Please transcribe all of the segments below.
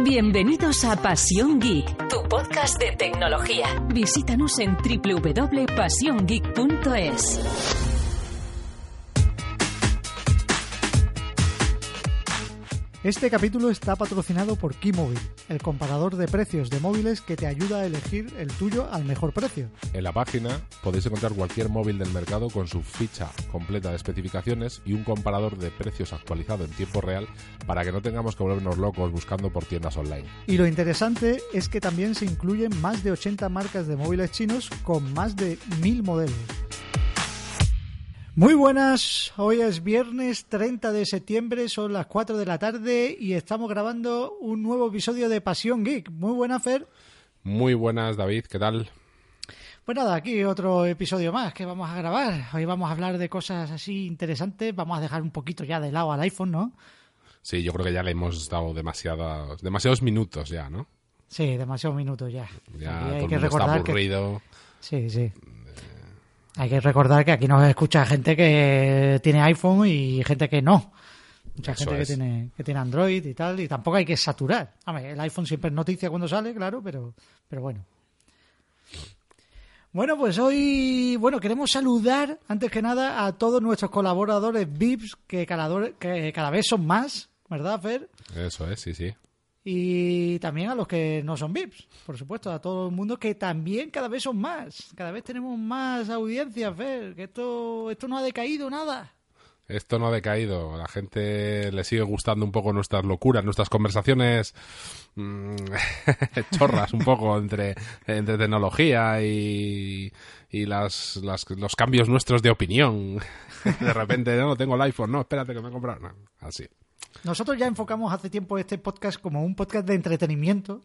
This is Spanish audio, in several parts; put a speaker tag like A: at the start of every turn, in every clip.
A: Bienvenidos a Pasión Geek, tu podcast de tecnología. Visítanos en www.pasiongeek.es.
B: Este capítulo está patrocinado por Keymobile, el comparador de precios de móviles que te ayuda a elegir el tuyo al mejor precio.
C: En la página podéis encontrar cualquier móvil del mercado con su ficha completa de especificaciones y un comparador de precios actualizado en tiempo real para que no tengamos que volvernos locos buscando por tiendas online.
B: Y lo interesante es que también se incluyen más de 80 marcas de móviles chinos con más de 1000 modelos. Muy buenas, hoy es viernes 30 de septiembre, son las 4 de la tarde y estamos grabando un nuevo episodio de Pasión Geek. Muy buena, Fer.
C: Muy buenas, David, ¿qué tal?
B: Pues nada, aquí otro episodio más que vamos a grabar. Hoy vamos a hablar de cosas así interesantes, vamos a dejar un poquito ya de lado al iPhone, ¿no?
C: Sí, yo creo que ya le hemos dado demasiados, demasiados minutos ya, ¿no?
B: Sí, demasiados minutos ya.
C: Ya
B: hay
C: el mundo
B: recordar
C: aburrido.
B: Sí, sí. Hay que recordar que aquí nos escucha gente que tiene iPhone y gente que no. Mucha
C: Eso
B: gente que tiene, que tiene Android y tal, y tampoco hay que saturar. Hombre, el iPhone siempre es noticia cuando sale, claro, pero, pero bueno. Bueno, pues hoy, bueno, queremos saludar antes que nada a todos nuestros colaboradores VIPs que cada, que cada vez son más, ¿verdad, Fer?
C: Eso es, sí, sí.
B: Y también a los que no son VIPs, por supuesto, a todo el mundo que también cada vez son más. Cada vez tenemos más audiencias, Fer, que esto, esto no ha decaído nada.
C: Esto no ha decaído. A la gente le sigue gustando un poco nuestras locuras, nuestras conversaciones mm, chorras un poco entre, entre tecnología y, y las, las- los cambios nuestros de opinión. De repente, no, tengo el iPhone, no, espérate que me he comprado. No, así.
B: Nosotros ya enfocamos hace tiempo este podcast como un podcast de entretenimiento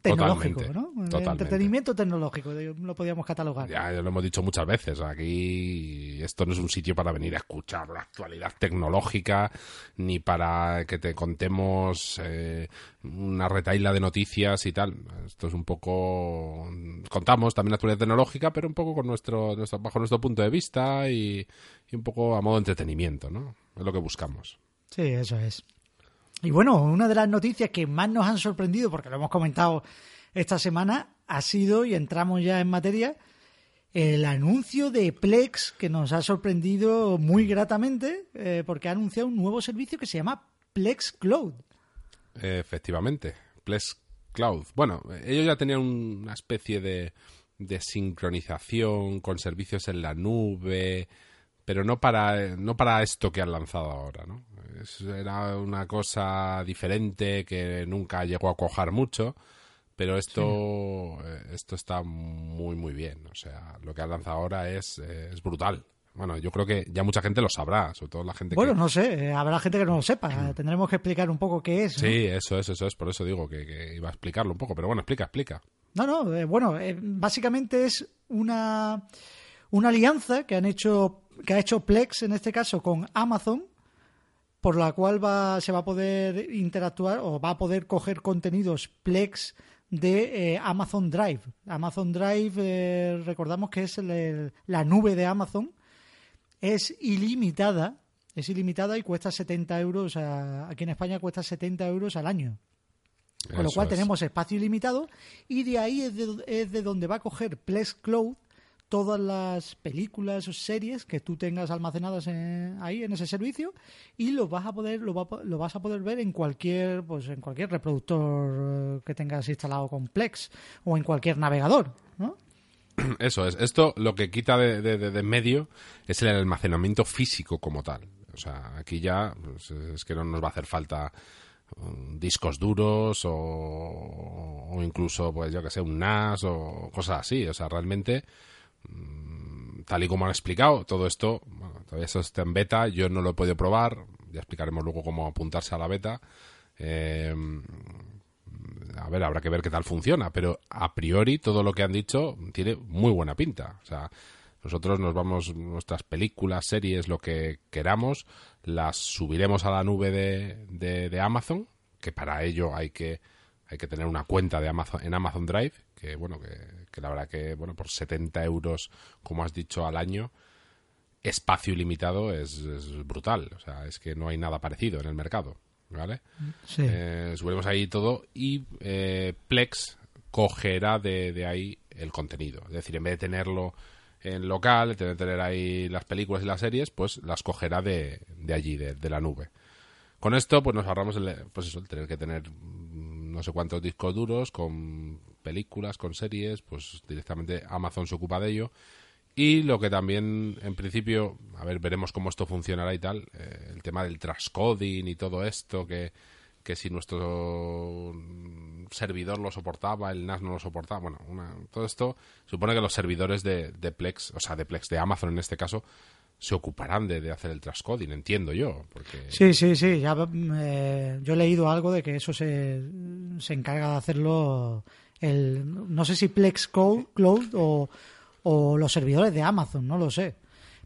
B: tecnológico,
C: Totalmente,
B: ¿no?
C: Totalmente.
B: Entretenimiento tecnológico, lo podríamos catalogar.
C: Ya lo hemos dicho muchas veces. Aquí esto no es un sitio para venir a escuchar la actualidad tecnológica ni para que te contemos eh, una retaila de noticias y tal. Esto es un poco contamos también la actualidad tecnológica, pero un poco con nuestro, nuestro bajo nuestro punto de vista y, y un poco a modo de entretenimiento, ¿no? Es lo que buscamos.
B: Sí, eso es. Y bueno, una de las noticias que más nos han sorprendido, porque lo hemos comentado esta semana, ha sido, y entramos ya en materia, el anuncio de Plex, que nos ha sorprendido muy gratamente, eh, porque ha anunciado un nuevo servicio que se llama Plex Cloud.
C: Efectivamente, Plex Cloud. Bueno, ellos ya tenían una especie de, de sincronización con servicios en la nube, pero no para, no para esto que han lanzado ahora, ¿no? Es- era una cosa diferente que nunca llegó a cojar mucho, pero esto, eh, esto está muy, muy bien. O sea, lo que han lanzado ahora es, eh, es brutal. Bueno, yo creo que ya mucha gente lo sabrá, sobre todo la gente
B: Bueno,
C: que...
B: no sé, eh, habrá gente que no lo sepa. Tendremos que explicar un poco qué es. ¿no?
C: Sí, eso es, eso es, por eso digo que, que iba a explicarlo un poco, pero bueno, explica, explica.
B: No, no, eh, bueno, eh, básicamente es una, una alianza que han hecho, que ha hecho Plex en este caso con Amazon, por la cual va, se va a poder interactuar o va a poder coger contenidos Plex de eh, Amazon Drive. Amazon Drive, eh, recordamos que es el- el- la nube de Amazon, es ilimitada, es ilimitada y cuesta 70 euros, a- aquí en España cuesta 70 euros al año. Con lo cual
C: es.
B: tenemos espacio ilimitado y de ahí es de, es de donde va a coger Plex Cloud todas las películas o series que tú tengas almacenadas en- ahí en ese servicio y lo vas a poder lo, va lo vas a poder ver en cualquier pues en cualquier reproductor eh, que tengas instalado con Plex o en cualquier navegador ¿no?
C: Eso es. Esto lo que quita de, de- de- de medio es el almacenamiento físico como tal. O sea, aquí ya pues, es que no nos va a hacer falta um, discos duros o, o incluso, pues yo que sé, un NAS o cosas así. O sea, realmente, tal y como han explicado, todo esto, bueno, todavía eso está en beta, yo no lo he podido probar, ya explicaremos luego cómo apuntarse a la beta. Eh, a ver, habrá que ver qué tal funciona, pero a priori todo lo que han dicho tiene muy buena pinta. O sea, nosotros nos vamos, nuestras películas, series, lo que queramos, las subiremos a la nube de, de, Amazon, que para ello hay que, hay que tener una cuenta de Amazon, en Amazon Drive, que bueno, que, la verdad que, bueno, por 70 euros, como has dicho, al año, espacio ilimitado es, brutal. O sea, es que no hay nada parecido en el mercado. ¿Vale?
B: Sí.
C: Eh, subiremos ahí todo y eh, Plex cogerá de, de, ahí el contenido. Es decir, en vez de tenerlo en local, tener, tener ahí las películas y las series, pues las cogerá de, de allí, de, la nube. Con esto, pues nos ahorramos el, pues eso, el tener que tener mm, no sé cuántos discos duros con películas, con series, pues directamente Amazon se ocupa de ello. Y lo que también, en principio, a ver, veremos cómo esto funcionará y tal, eh, el tema del transcoding y todo esto, que, que si nuestro servidor lo soportaba, el NAS no lo soportaba, bueno, todo esto supone que los servidores de, Plex, o sea, de Plex, de Amazon en este caso, se ocuparán de, hacer el transcoding, entiendo yo. Porque...
B: Sí, sí, sí, ya eh, yo he leído algo de que eso se, se encarga de hacerlo el, no sé si Plex Cloud o, o los servidores de Amazon, no lo sé.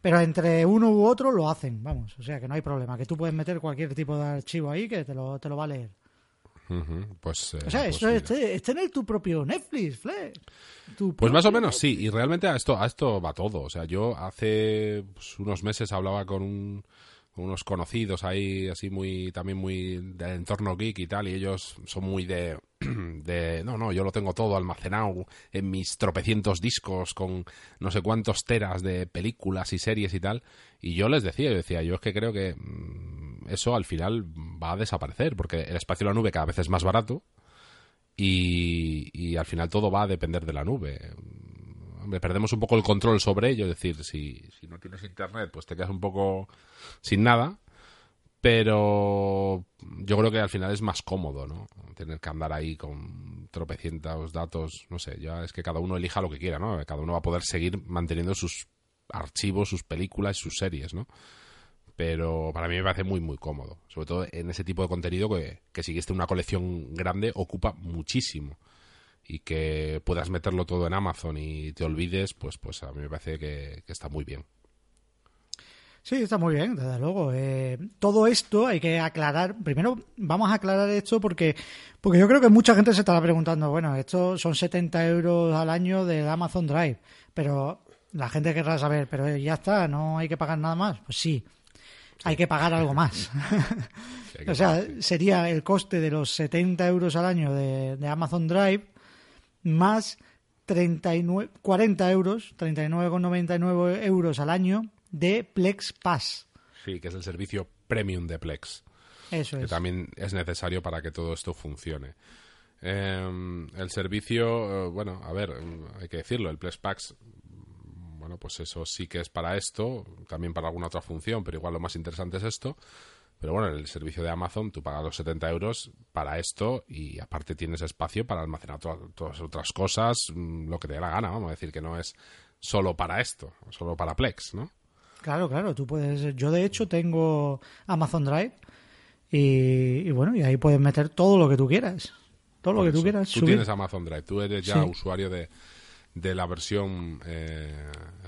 B: Pero entre uno u otro lo hacen, vamos. O sea que no hay problema. Que tú puedes meter cualquier tipo de archivo ahí que te lo, te lo va a leer.
C: Pues,
B: o sea,
C: pues
B: eso es, tener tu propio Netflix, Fle.
C: pues más o menos sí, y realmente a esto, a esto va todo. O sea, yo hace pues, unos meses hablaba con un, unos conocidos ahí, así muy, también muy del entorno geek y tal, y ellos son muy de, no, no, yo lo tengo todo almacenado en mis tropecientos discos con no sé cuántos teras de películas y series y tal, y yo les decía, yo decía, yo es que creo que mm, eso al final va a desaparecer, porque el espacio de la nube cada vez es más barato, y, y al final todo va a depender de la nube. Hombre, perdemos un poco el control sobre ello, es decir, si, si no tienes internet, pues te quedas un poco sin nada, pero yo creo que al final es más cómodo, ¿no? Tener que andar ahí con tropecientos datos, no sé, ya es que cada uno elija lo que quiera, ¿no? Cada uno va a poder seguir manteniendo sus archivos, sus películas, sus series, ¿no? Pero para mí me parece muy, muy cómodo. Sobre todo en ese tipo de contenido que, que si una colección grande, ocupa muchísimo y que puedas meterlo todo en Amazon y te olvides, pues, pues a mí me parece que, está muy bien.
B: Sí, está muy bien, desde luego. Eh, todo esto hay que aclarar. Primero, vamos a aclarar esto porque, porque yo creo que mucha gente se estará preguntando, bueno, esto son 70 euros al año de Amazon Drive, pero la gente querrá saber, pero ya está, no hay que pagar nada más. Pues sí, hay que pagar algo más. o sea, sería el coste de los 70 euros al año de, de Amazon Drive más 39, 40 euros, 39,99 euros al año de Plex Pass.
C: Sí, que es el servicio premium de Plex.
B: Eso
C: que también es necesario para que todo esto funcione. Em, el servicio, eh, bueno, a ver, hay que decirlo, el Plex Pass, bueno, pues eso sí que es para esto, también para alguna otra función, pero igual lo más interesante es esto. Pero bueno, en el servicio de Amazon tú pagas los 70 euros para esto y aparte tienes espacio para almacenar todas otras cosas, mm, lo que te dé la gana, vamos a decir que no es solo para esto, solo para Plex, ¿no?
B: Claro, claro, tú puedes... Yo de hecho tengo Amazon Drive y, bueno, y ahí puedes meter todo lo que tú quieras. Todo lo que tú quieras.
C: Tú tienes Amazon Drive, tú eres ya usuario de, de la versión eh,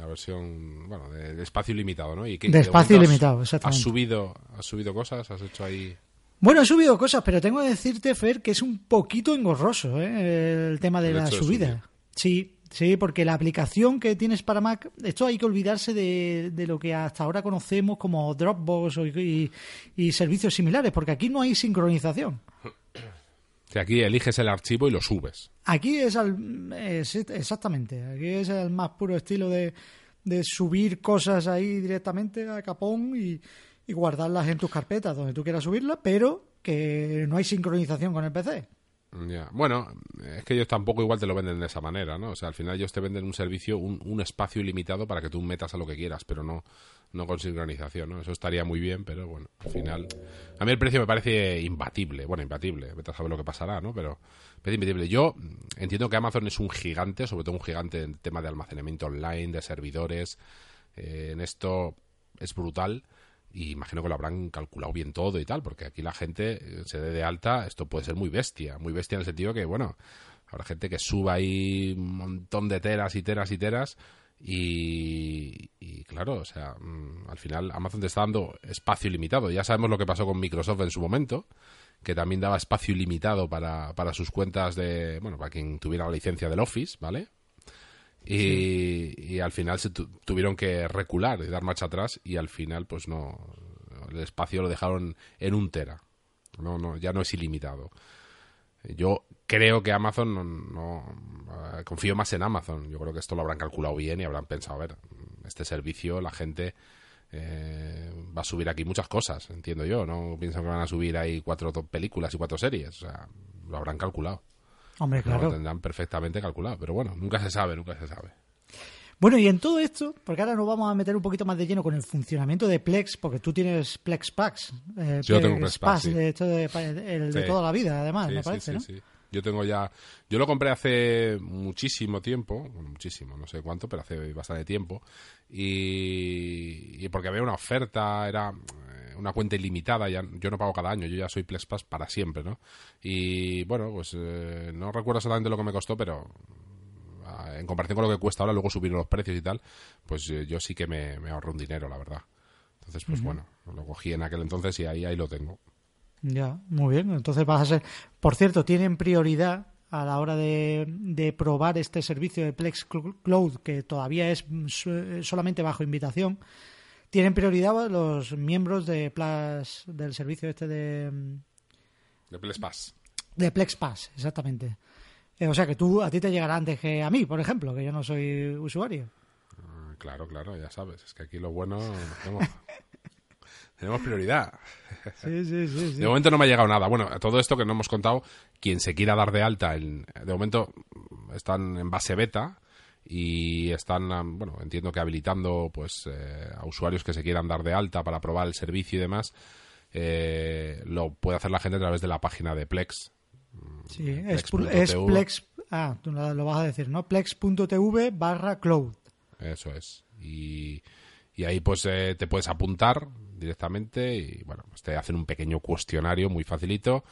C: la versión bueno de, espacio ilimitado no
B: de espacio ilimitado exactamente
C: has subido has subido cosas has hecho ahí
B: bueno he subido cosas pero tengo que decirte Fer que es un poquito engorroso ¿eh? el tema de la subida sí sí porque la aplicación que tienes para Mac esto hay que olvidarse de, de lo que hasta ahora conocemos como Dropbox y, y servicios similares porque aquí no hay sincronización
C: aquí eliges el archivo y lo subes.
B: Aquí es, al, exactamente, aquí es el más puro estilo de, de subir cosas ahí directamente a capón y, y guardarlas en tus carpetas donde tú quieras subirlas, pero que no hay sincronización con el PC.
C: Bueno, es que ellos tampoco igual te lo venden de esa manera, ¿no? O sea, al final ellos te venden un servicio, un, un espacio ilimitado para que tú metas a lo que quieras, pero no, no con sincronización, ¿no? Eso estaría muy bien, pero bueno, al final... A mí el precio me parece imbatible, bueno, imbatible, vete a saber lo que pasará, ¿no? Pero imbatible. Yo entiendo que Amazon es un gigante, sobre todo un gigante en tema de almacenamiento online, de servidores, eh, en esto es brutal y imagino que lo habrán calculado bien todo y tal, porque aquí la gente eh, se dé de alta, esto puede ser muy bestia, muy bestia en el sentido que, bueno, habrá gente que suba ahí un montón de teras y teras y teras y, claro, o sea, mm, al final Amazon te está dando espacio ilimitado. Ya sabemos lo que pasó con Microsoft en su momento, que también daba espacio ilimitado para, para sus cuentas de, bueno, para quien tuviera la licencia del Office, ¿vale? Y, y al final se tu- tuvieron que recular y dar marcha atrás y al final pues no el espacio lo dejaron en un tera. No no ya no es ilimitado. Yo creo que Amazon no, no- eh, confío más en Amazon. Yo creo que esto lo habrán calculado bien y habrán pensado a ver este servicio la gente eh, va a subir aquí muchas cosas entiendo yo no piensan que van a subir ahí cuatro películas y cuatro series o sea lo habrán calculado
B: Hombre,
C: lo
B: claro.
C: tendrán perfectamente calculado pero bueno nunca se sabe nunca se sabe
B: Bueno, y en todo esto, porque ahora nos vamos a meter un poquito más de lleno con el funcionamiento de Plex, porque tú tienes Plex Packs. eh,
C: Yo tengo Plex Packs, sí.
B: de, el de
C: Sí.
B: toda la vida, además,
C: Sí,
B: me parece,
C: sí,
B: ¿no?
C: sí. Yo tengo ya. Yo lo compré hace muchísimo tiempo. Bueno, muchísimo, no sé cuánto, pero hace bastante tiempo. Y, y porque había una oferta, era una cuenta ilimitada. Ya, yo no pago cada año, yo ya soy PlexPass para siempre, ¿no? Y bueno, pues eh, no recuerdo exactamente lo que me costó, pero ah, en comparación con lo que cuesta ahora, luego subir los precios y tal, pues eh, yo sí que me, me ahorro un dinero, la verdad. Entonces, pues bueno, lo cogí en aquel entonces y ahí, ahí lo tengo.
B: Ya, muy bien. Entonces vas a ser. Por cierto, tienen prioridad a la hora de, de probar este servicio de Plex Cl- Cloud, que todavía es mm, su- solamente bajo invitación. Tienen prioridad los miembros de Plus, del servicio este de, mm,
C: De PlexPass.
B: de Plex Pass, exactamente. Eh, o sea que tú a ti te llegará antes que a mí, por ejemplo, que yo no soy usuario.
C: Ah, Claro, claro, ya sabes. Es que aquí lo bueno. Tenemos, tenemos prioridad.
B: Sí, sí, sí. sí.
C: De momento no me ha llegado nada. Bueno, a todo esto que no hemos contado, quien se quiera dar de alta, en- de momento están en base beta y están, bueno, entiendo que habilitando pues eh, a usuarios que se quieran dar de alta para probar el servicio y demás. eh, lo puede hacer la gente a través de la página de Plex.
B: Sí, es,
C: Plex.tv.
B: es Plex. Ah, tú lo lo vas a decir, ¿no? Plex.tv barra cloud.
C: Eso es. Y, y ahí pues eh, te puedes apuntar directamente y bueno, pues te hacen un pequeño cuestionario muy facilito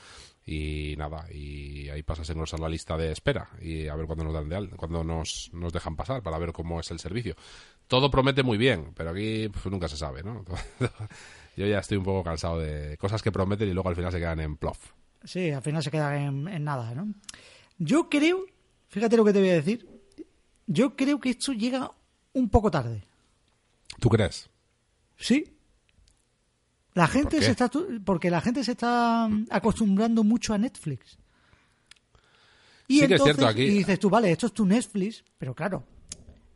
C: y nada, y ahí pasas a engrosar la lista de espera y a ver cuándo nos dan de alta, cuándo nos, nos dejan pasar para ver cómo es el servicio. Todo promete muy bien, pero aquí pues, nunca se sabe, ¿no? Yo ya estoy un poco cansado de cosas que prometen y luego al final se quedan en plof.
B: Sí, al final se queda en, en nada, ¿no? Yo creo, fíjate lo que te voy a decir, yo creo que esto llega un poco tarde.
C: ¿Tú crees?
B: Sí. La gente se está porque la gente se está mm, acostumbrando mucho a Netflix. Y
C: Sí que es
B: entonces,
C: cierto, aquí-
B: y dices tú, vale, esto es tu Netflix, pero claro,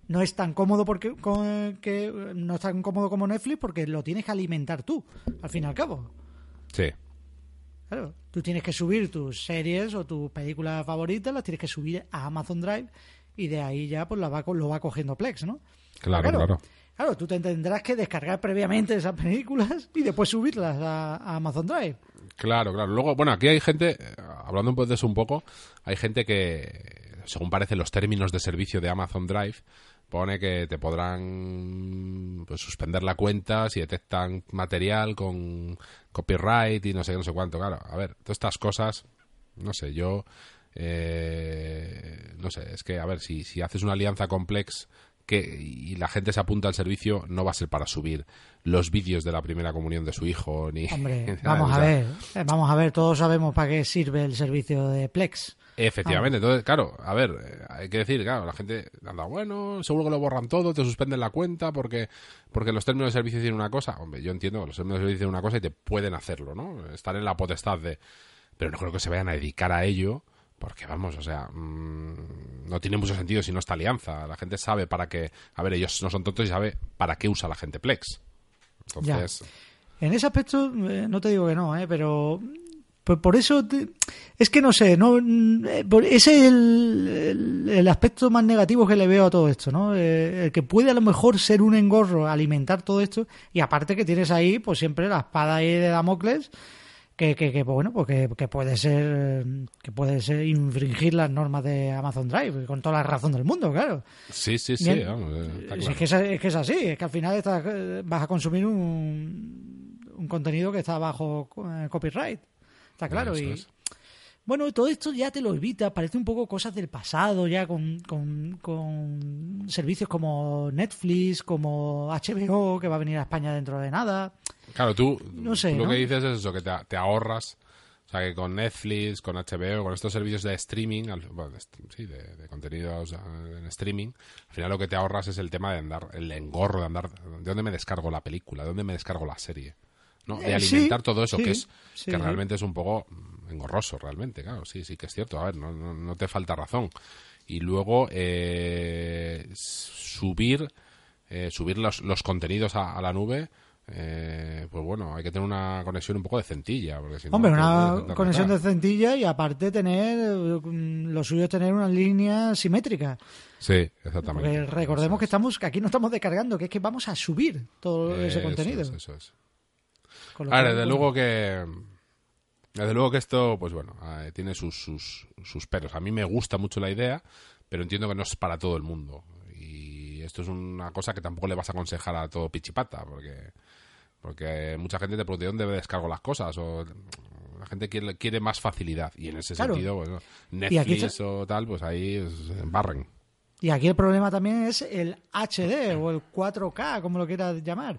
B: no es tan cómodo porque con- que no es tan cómodo como Netflix porque lo tienes que alimentar tú, al fin y al cabo.
C: Sí.
B: Claro, tú tienes que subir tus series o tus películas favoritas, las tienes que subir a Amazon Drive y de ahí ya pues la va, lo va cogiendo Plex, ¿no?
C: Claro, claro.
B: Claro, tú te tendrás que descargar previamente esas películas y después subirlas a, Amazon Drive.
C: Claro, claro. Luego, bueno, aquí hay gente, eh, hablando poco de eso un poco, hay gente que, según parece los términos de servicio de Amazon Drive, pone que te podrán pues, suspender la cuenta si detectan material con copyright y no sé no sé cuánto. Claro, a ver, todas estas cosas, no sé, yo, eh, no sé, es que, a ver, si, si haces una alianza complex que, y la gente se apunta al servicio, no va a ser para subir los vídeos de la primera comunión de su hijo, ni...
B: Hombre, vamos a ver, eh, vamos a ver, todos sabemos para qué sirve el servicio de Plex.
C: Efectivamente, entonces, claro, a ver, eh, hay que decir, claro, la gente anda, bueno, seguro que lo borran todo, te suspenden la cuenta porque, porque los términos de servicio dicen una cosa. Hombre, yo entiendo que los términos de servicio dicen una cosa y te pueden hacerlo, ¿no? Estar en la potestad de... Pero no creo que se vayan a dedicar a ello porque, vamos, o sea, mm, no tiene mucho sentido si no esta alianza. La gente sabe para qué... A ver, ellos no son tontos y sabe para qué usa la gente Plex. Entonces...
B: En ese aspecto, eh, no te digo que no, eh, pero por, por eso es que no sé, no eh, por- ese es el, el- el aspecto más negativo que le veo a todo esto, ¿no? Eh, el que puede a lo mejor ser un engorro alimentar todo esto y aparte que tienes ahí, pues siempre la espada ahí de Damocles que, que, que, bueno, pues que, que puede ser que puede ser infringir las normas de Amazon Drive con toda la razón del mundo, claro.
C: Sí, sí, sí, vamos, eh,
B: Es que es, es que es así, es que al final estás, vas a consumir un, un contenido que está bajo eh, copyright. Está claro.
C: Eso
B: y
C: es.
B: bueno, todo esto ya te lo evita, parece un poco cosas del pasado, ya con, con, con servicios como Netflix, como HBO, que va a venir a España dentro de nada.
C: Claro, tú,
B: No sé,
C: tú lo
B: ¿no?
C: que dices es eso, que te, te ahorras. O sea, que con Netflix, con HBO, con estos servicios de streaming, al- bueno, de, sí, de, de contenidos eh, en streaming, al final lo que te ahorras es el tema de andar, el engorro de andar, ¿de dónde me descargo la película? ¿De dónde me descargo la serie? ¿No? De
B: Eh, sí,
C: alimentar todo eso,
B: sí,
C: que es
B: sí.
C: que realmente es un poco mm, engorroso, realmente, claro, sí, sí que es cierto, a ver, no, no, no te falta razón. Y luego, eh, subir, eh, subir los, los contenidos a, a la nube, eh, pues bueno, hay que tener una conexión un poco decentilla. Porque si no,
B: Hombre,
C: puedes
B: una conexión de centilla y aparte tener, eh, lo suyo es tener una línea simétrica.
C: Sí, exactamente.
B: Porque recordemos
C: Eso
B: que
C: es.
B: estamos que aquí no estamos descargando, que es que vamos a subir todo ese contenido.
C: es, eso es.
B: Con
C: Ahora, desde luego que. Desde luego que esto, pues bueno, eh, tiene sus, sus, sus peros. A mí me gusta mucho la idea, pero entiendo que no es para todo el mundo. Esto es una cosa que tampoco le vas a aconsejar a todo pichipata, porque porque mucha gente te pregunta ¿de dónde descargo las cosas? O la gente quiere, quiere más facilidad. Y en ese
B: Claro.
C: sentido, bueno, Netflix o tal, pues ahí se embarren.
B: Y aquí el problema también es el HD o el 4K, como lo quieras llamar.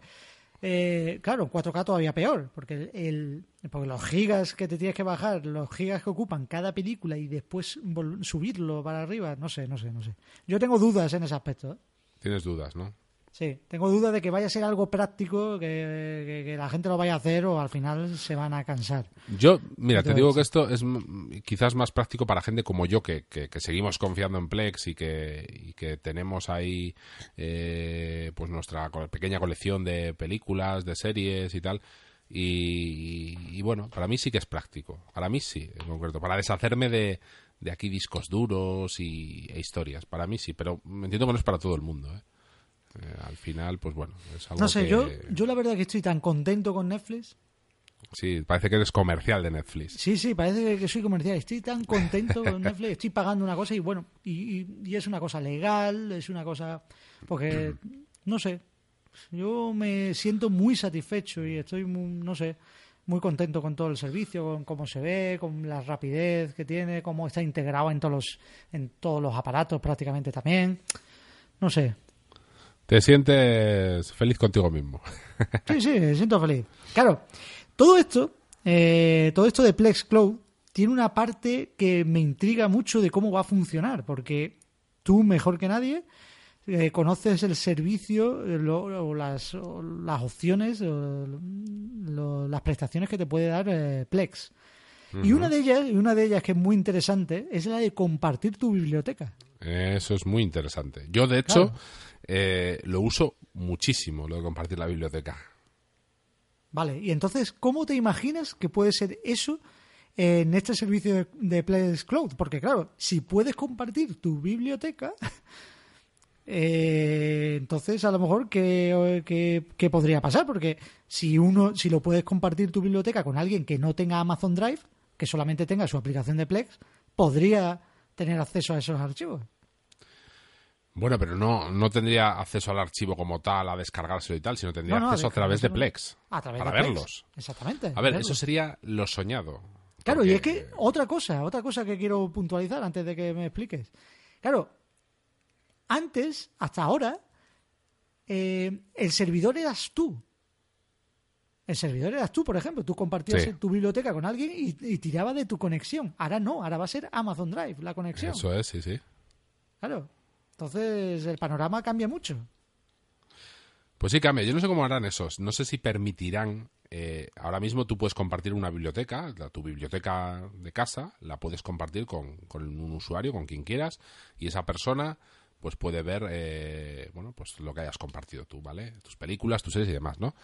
B: Eh, claro, 4K todavía peor, porque el, porque los gigas que te tienes que bajar, los gigas que ocupan cada película y después subirlo para arriba, no sé, no sé, no sé. Yo tengo dudas en ese aspecto. ¿eh?
C: Tienes dudas, ¿no?
B: Sí, tengo dudas de que vaya a ser algo práctico, que, que- que la gente lo vaya a hacer o al final se van a cansar.
C: Yo, mira, te digo que esto es quizás más práctico para gente como yo, que, seguimos confiando en Plex y que, y que tenemos ahí eh, pues nuestra pequeña colección de películas, de series y tal. Y, y bueno, para mí sí que es práctico. Para mí sí, en concreto. Para deshacerme de, de aquí discos duros y, e historias. Para mí sí, pero entiendo que no es para todo el mundo. ¿eh? Eh, al final, pues bueno, es algo
B: No sé,
C: que-
B: yo, yo la verdad que estoy tan contento con Netflix.
C: Sí, parece que eres comercial de Netflix.
B: Sí, sí, parece que soy comercial. Estoy tan contento con Netflix. Estoy pagando una cosa y bueno, y, y- y es una cosa legal, es una cosa. Porque, no sé, yo me siento muy satisfecho y estoy, muy, no sé, muy contento con todo el servicio, con cómo se ve, con la rapidez que tiene, cómo está integrado en todos los, en todos los aparatos prácticamente también. No sé.
C: Te sientes feliz contigo mismo.
B: Sí, sí, me siento feliz. Claro, todo esto, eh, todo esto de Plex Cloud tiene una parte que me intriga mucho de cómo va a funcionar, porque tú mejor que nadie eh, conoces el servicio eh, lo- o las, o las opciones, o lo- las prestaciones que te puede dar eh, Plex. Y una de ellas, y una de ellas que es muy interesante, es la de compartir tu biblioteca.
C: Eso es muy interesante. Yo, de hecho,
B: Claro.
C: eh, lo uso muchísimo, lo de compartir la biblioteca.
B: Vale, y entonces, ¿cómo te imaginas que puede ser eso en este servicio de, de Plex Cloud? Porque claro, si puedes compartir tu biblioteca, eh, entonces a lo mejor ¿qué, qué, qué podría pasar? Porque si uno, si lo puedes compartir tu biblioteca con alguien que no tenga Amazon Drive, que solamente tenga su aplicación de Plex, podría tener acceso a esos archivos.
C: Bueno, pero no, no tendría acceso al archivo como tal, a descargárselo y tal, sino tendría
B: No, no,
C: acceso a través de. Plex.
B: A través
C: para
B: de Plex.
C: verlos.
B: Exactamente.
C: A ver,
B: verlos.
C: eso sería lo soñado.
B: Claro,
C: Porque-
B: y es que otra cosa, otra cosa que quiero puntualizar antes de que me expliques. Claro, antes, hasta ahora, eh, el servidor eras tú. El servidor eras tú, por ejemplo. Tú compartías
C: Sí.
B: tu biblioteca con alguien y, y tiraba de tu conexión. Ahora no, ahora va a ser Amazon Drive la conexión.
C: Eso es, sí, sí.
B: Claro. Entonces el panorama cambia mucho.
C: Pues sí, cambia. Yo no sé cómo harán esos. No sé si permitirán. eh, ahora mismo tú puedes compartir una biblioteca, la- tu biblioteca de casa, la puedes compartir con, con un usuario, con quien quieras, y esa persona pues puede ver eh, bueno pues lo que hayas compartido tú, ¿vale? Tus películas, tus series y demás, ¿no?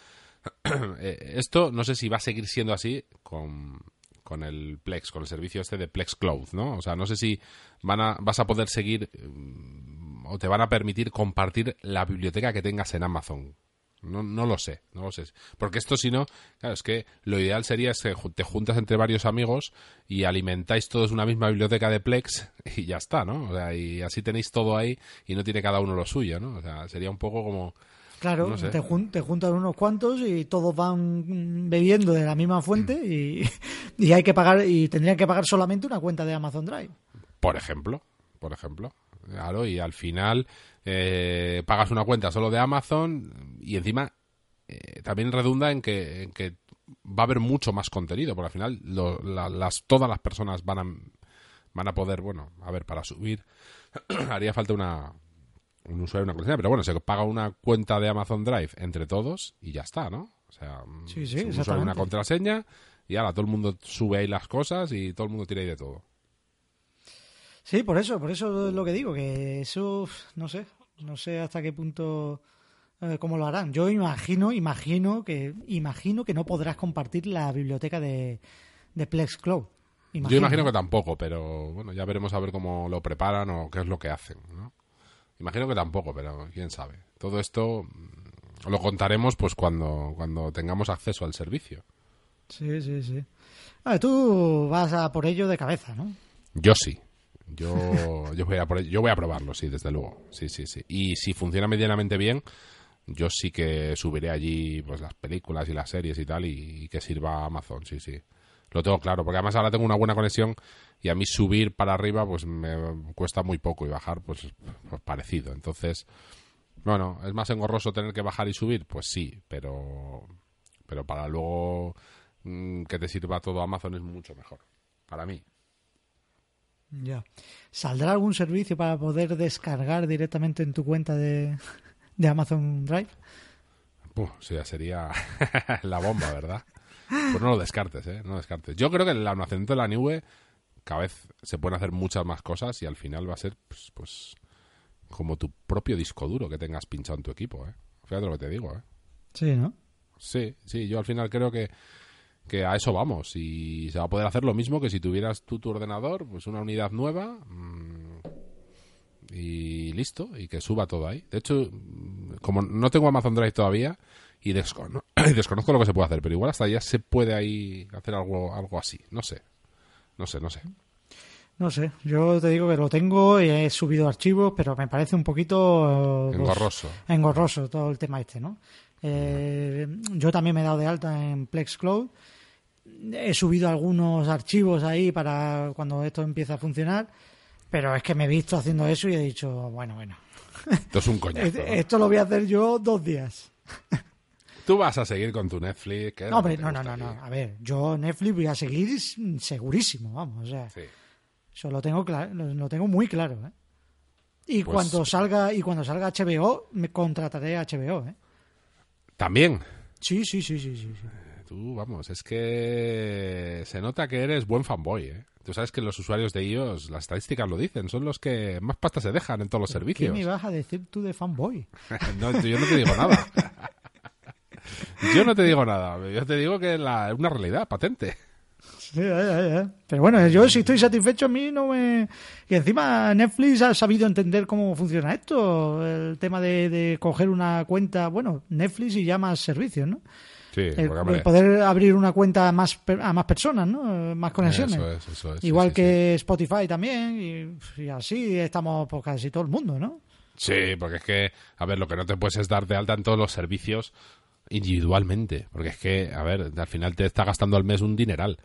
C: Eh, esto no sé si va a seguir siendo así con, con el Plex, con el servicio este de Plex Cloud, ¿no? O sea, no sé si van a, vas a poder seguir mm, o te van a permitir compartir la biblioteca que tengas en Amazon. No, no lo sé, no lo sé. Porque esto si no, claro, es que lo ideal sería es que te juntas entre varios amigos y alimentáis todos una misma biblioteca de Plex y ya está, ¿no? O sea, y así tenéis todo ahí y no tiene cada uno lo suyo, ¿no? O sea, sería un poco como...
B: Claro,
C: No sé.
B: te, jun- te juntan unos cuantos y todos van mm, bebiendo de la misma fuente y, y hay que pagar y tendrían que pagar solamente una cuenta de Amazon Drive.
C: Por ejemplo, por ejemplo. Claro, y al final eh, pagas una cuenta solo de Amazon y encima eh, también redunda en que, en que va a haber mucho más contenido, porque al final lo- la- las, todas las personas van a, van a poder, bueno, a ver, para subir haría falta una un usuario una contraseña, pero bueno, se paga una cuenta de Amazon Drive entre todos y ya está, ¿no? O sea,
B: Sí, sí,
C: es un usuario una contraseña y ahora todo el mundo sube ahí las cosas y todo el mundo tira ahí de todo.
B: Sí, por eso, por eso es lo que digo, que eso, no sé, no sé hasta qué punto, eh, cómo lo harán. Yo imagino, imagino que, imagino que no podrás compartir la biblioteca de, de Plex Cloud.
C: Yo imagino que tampoco, pero bueno, ya veremos a ver cómo lo preparan o qué es lo que hacen, ¿no? Imagino que tampoco, pero quién sabe. Todo esto mm, lo contaremos pues cuando, cuando tengamos acceso al servicio.
B: Sí, sí, sí. Ah, tú vas a por ello de cabeza, ¿no?
C: Yo sí. Yo, yo, voy a yo voy a probarlo, sí, desde luego. Sí, sí, sí. Y si funciona medianamente bien, yo sí que subiré allí pues las películas y las series y tal y, que sirva Amazon, sí, sí. Lo tengo claro, porque además ahora tengo una buena conexión y a mí subir para arriba pues me cuesta muy poco y bajar pues, pues parecido. Entonces, bueno, ¿es más engorroso tener que bajar y subir? Pues sí, pero, pero para luego mm, que te sirva todo Amazon es mucho mejor. Para mí.
B: Ya. ¿Saldrá algún servicio para poder descargar directamente en tu cuenta de, de Amazon Drive?
C: Puh, sí, ya sería la bomba, ¿verdad? Pues no lo descartes, ¿eh? No lo descartes. Yo creo que el almacenamiento de la nube cada vez se pueden hacer muchas más cosas y al final va a ser, pues, pues como tu propio disco duro que tengas pinchado en tu equipo, ¿eh? Fíjate lo que te digo, ¿eh?
B: Sí, ¿no?
C: Sí, sí, yo al final creo que, que a eso vamos y se va a poder hacer lo mismo que si tuvieras tú tu ordenador, pues una unidad nueva mm, y listo, y que suba todo ahí. De hecho, como no tengo Amazon Drive todavía y, descono- y desconozco lo que se puede hacer, pero igual hasta ya se puede ahí hacer algo, algo así, no sé, no sé, no sé.
B: No sé, yo te digo que lo tengo y he subido archivos, pero me parece un poquito... pues,
C: Engorroso.
B: engorroso todo el tema este, ¿no? Eh, yo también me he dado de alta en Plex Cloud. He subido algunos archivos ahí para cuando esto empiece a funcionar, pero es que me he visto haciendo eso y he dicho, bueno, bueno,
C: Esto es un coñazo.
B: esto lo voy a hacer yo dos días.
C: Tú vas a seguir con tu Netflix.
B: No, hombre, no, no, no, no. A ver, yo Netflix voy a seguir segurísimo, vamos, o sea,
C: Sí.
B: eso lo tengo claro, lo, lo tengo muy claro, ¿eh? Y
C: Pues-
B: cuando salga y cuando salga HBO me contrataré a HBO, ¿eh?
C: También.
B: Sí, sí, sí, sí, sí. sí.
C: Tú, vamos, es que se nota que eres buen fanboy, ¿eh? Tú sabes que los usuarios de iOS, las estadísticas lo dicen, son los que más pasta se dejan en todos los
B: ¿Qué
C: servicios.
B: me vas a decir tú de fanboy?
C: No, yo no te digo nada. Yo no te digo nada. Yo te digo que es una realidad patente.
B: Sí, ya, ya, ya. Pero bueno, yo si estoy satisfecho a mí no me... Y encima Netflix ha sabido entender cómo funciona esto, el tema de, de coger una cuenta, bueno, Netflix y ya más servicios, ¿no?
C: Sí,
B: El, poder abrir una cuenta a más, a más personas, ¿no? Más conexiones.
C: Eso es, eso es, sí,
B: Igual
C: sí,
B: que Spotify también, y, y así estamos por casi todo el mundo, ¿no?
C: Sí, porque es que, a ver, lo que no te puedes es dar de alta en todos los servicios individualmente. Porque es que, a ver, al final te está gastando al mes un dineral.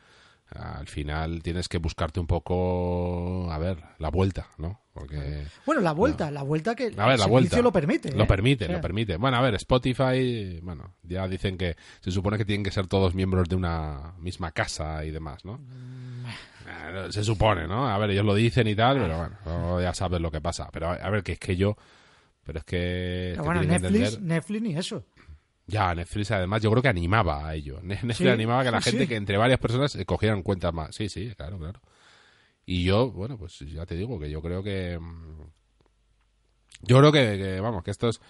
C: Al final tienes que buscarte un poco, a ver, la vuelta, ¿no? Porque...
B: Bueno, la vuelta, la vuelta que
C: A ver,
B: el
C: la vuelta.
B: lo permite.
C: Lo
B: ¿eh?
C: permite, lo permite. Bueno, a ver, Spotify, bueno, ya dicen que se supone que tienen que ser todos miembros de una misma casa y demás, ¿no?
B: Mm.
C: Se supone, ¿no? A ver, ellos lo dicen y tal, pero bueno, ya sabes lo que pasa. Pero a ver, que es que yo... Pero es que...
B: Pero bueno, Netflix, Netflix ni eso.
C: Ya, Netflix además yo creo que animaba a ello. Ne- Netflix
B: Sí,
C: animaba que la
B: sí,
C: gente
B: sí.
C: que entre varias personas eh, cogieran cuentas más. Sí, sí, claro, claro. Y yo, bueno, pues ya te digo que yo creo que... mm, Yo creo que, que, vamos, que estos...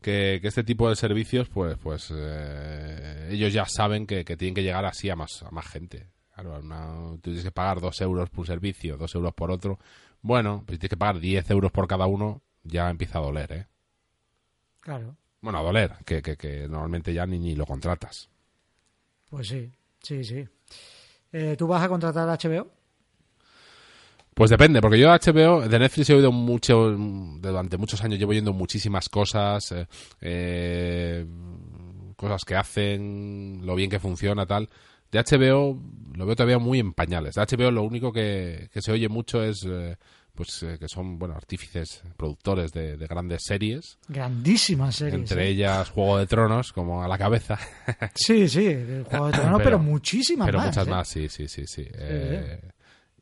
C: Que, que este tipo de servicios, pues, pues eh, ellos ya saben que, que tienen que llegar así a más, a más gente. Claro, una- tú tienes que pagar dos euros por un servicio, dos euros por otro. Bueno, pues si tienes que pagar 10 euros por cada uno, ya empieza a doler, ¿eh?
B: Claro.
C: Bueno, a doler, que, que, que normalmente ya ni, ni lo contratas.
B: Pues sí, sí, sí. Eh, ¿Tú vas a contratar a HBO?
C: Pues depende, porque yo HBO, de Netflix he oído mucho, durante muchos años llevo oyendo muchísimas cosas, eh, eh, cosas que hacen, lo bien que funciona, tal. De HBO lo veo todavía muy en pañales. De HBO lo único que, que se oye mucho es eh, pues eh, que son bueno artífices, productores de, de grandes series.
B: Grandísimas series.
C: Entre
B: ¿eh?
C: ellas Juego de Tronos, como a la cabeza.
B: Sí, sí, el Juego de Tronos, pero,
C: Pero-
B: muchísimas
C: pero
B: más.
C: muchas
B: ¿eh?
C: más, sí, sí, sí, sí. Eh,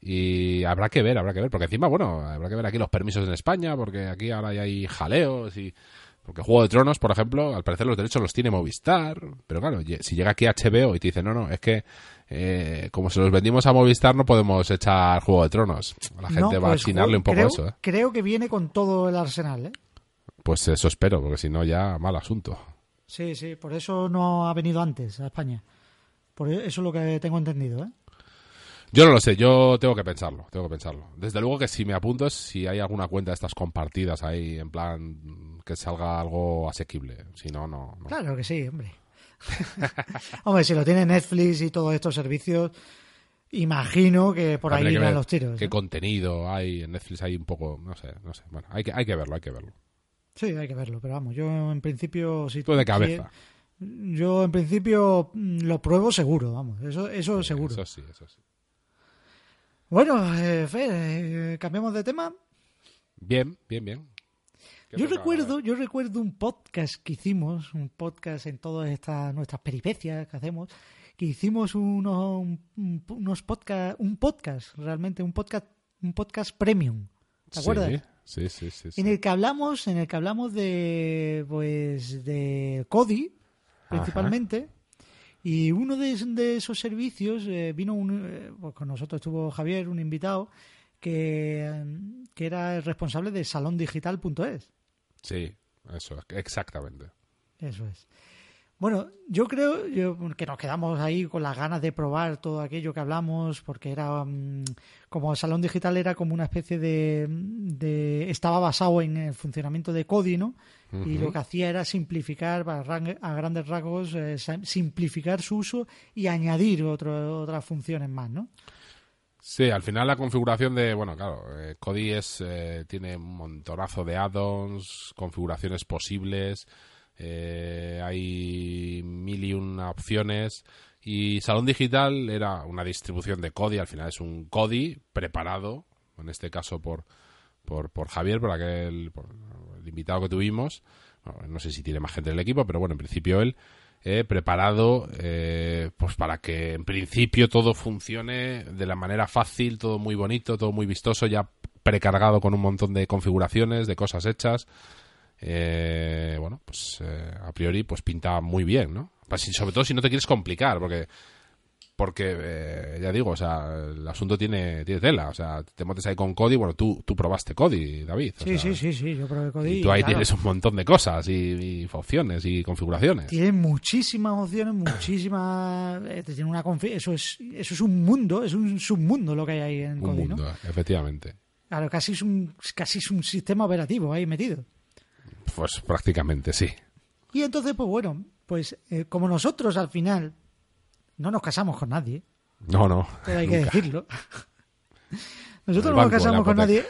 C: y habrá que ver, habrá que ver, porque encima, bueno, habrá que ver aquí los permisos en España, porque aquí ahora ya hay jaleos y... Porque Juego de Tronos, por ejemplo, al parecer los derechos los tiene Movistar, pero claro, si llega aquí HBO y te dice, no, no, es que eh, como se los vendimos a Movistar no podemos echar Juego de Tronos. La gente
B: No,
C: va a
B: pues,
C: chinarle un poco
B: creo,
C: eso, ¿eh?
B: Creo que viene con todo el arsenal, ¿eh?
C: Pues eso espero, porque si no ya mal asunto.
B: Sí, sí, por eso no ha venido antes a España. Por e, eso es lo que tengo entendido, ¿eh?
C: Yo no lo sé, yo tengo que pensarlo, tengo que pensarlo. Desde luego que si me apunto es si hay alguna cuenta de estas compartidas ahí, en plan que salga algo asequible. Si no, no. no.
B: Claro que sí, hombre. hombre, si lo tiene Netflix y todos estos servicios, imagino que por ahí
C: que ver
B: los tiros.
C: ¿Qué
B: ¿eh?
C: contenido hay en Netflix? Hay un poco, no sé, no sé. Bueno, hay que, hay que verlo, hay que verlo.
B: Sí, hay que verlo, pero vamos, yo en principio... Si,
C: Tú de cabeza.
B: si- yo en principio mm, lo pruebo seguro, vamos, eso, eso seguro.
C: Eso sí, eso sí.
B: Bueno, eh, Fer, eh, cambiamos de tema.
C: Bien, bien, bien. ¿Qué
B: Yo recuerdo, yo recuerdo un podcast que hicimos, un podcast en todas estas nuestras peripecias que hacemos, que hicimos unos, un- unos podcast, un podcast, realmente un podcast, un podcast premium. ¿Te acuerdas?
C: Sí, sí, sí. sí,
B: En el que hablamos, en el que hablamos de pues de Cody principalmente. Y uno de, de esos servicios eh, vino un, eh, pues con nosotros estuvo Javier, un invitado que, que era el responsable de salondigital.es.
C: Sí, eso, exactamente.
B: Eso es. Bueno, yo creo yo- que nos quedamos ahí con las ganas de probar todo aquello que hablamos, porque era mm, como Salón Digital era como una especie de, de- estaba basado en el funcionamiento de Kodi, ¿no? Y lo que hacía era simplificar a, ran- a grandes rasgos, eh, simplificar su uso y añadir otro- otras funciones más, ¿no?
C: Sí, al final la configuración de, bueno, claro, eh, Kodi es, eh, tiene un montonazo de add-ons, configuraciones posibles, eh, hay mil y una opciones y Salón Digital era una distribución de Kodi, al final es un Kodi preparado, en este caso por, por, por Javier, por aquel, por el invitado que tuvimos, no sé si tiene más gente en el equipo, pero bueno, en principio él, eh, preparado eh, pues para que en principio todo funcione de la manera fácil, todo muy bonito, todo muy vistoso, ya precargado con un montón de configuraciones, de cosas hechas. Eh, bueno, pues eh, a priori pues pinta muy bien, ¿no? Pues, sobre todo si no te quieres complicar, porque porque eh, ya digo, o sea, el asunto tiene, tiene tela, o sea, te metes ahí con Cody, bueno, tú, tú probaste Cody, David. o
B: Sí,
C: sea,
B: sí, sí, sí, yo probé Kodi.
C: Y tú ahí
B: claro,
C: tienes un montón de cosas y, y opciones y configuraciones.
B: Tiene muchísimas opciones, muchísimas. eh, Tiene una confi- eso es eso es un mundo, es un submundo lo que hay ahí en
C: Un
B: Kodi, ¿no?
C: mundo, efectivamente.
B: Claro, casi es un casi es un sistema operativo ahí metido.
C: Pues prácticamente sí.
B: Y entonces, pues bueno, pues eh, como nosotros al final no nos casamos con nadie,
C: No, no.
B: todo hay que decirlo. Nosotros no nos casamos con nadie.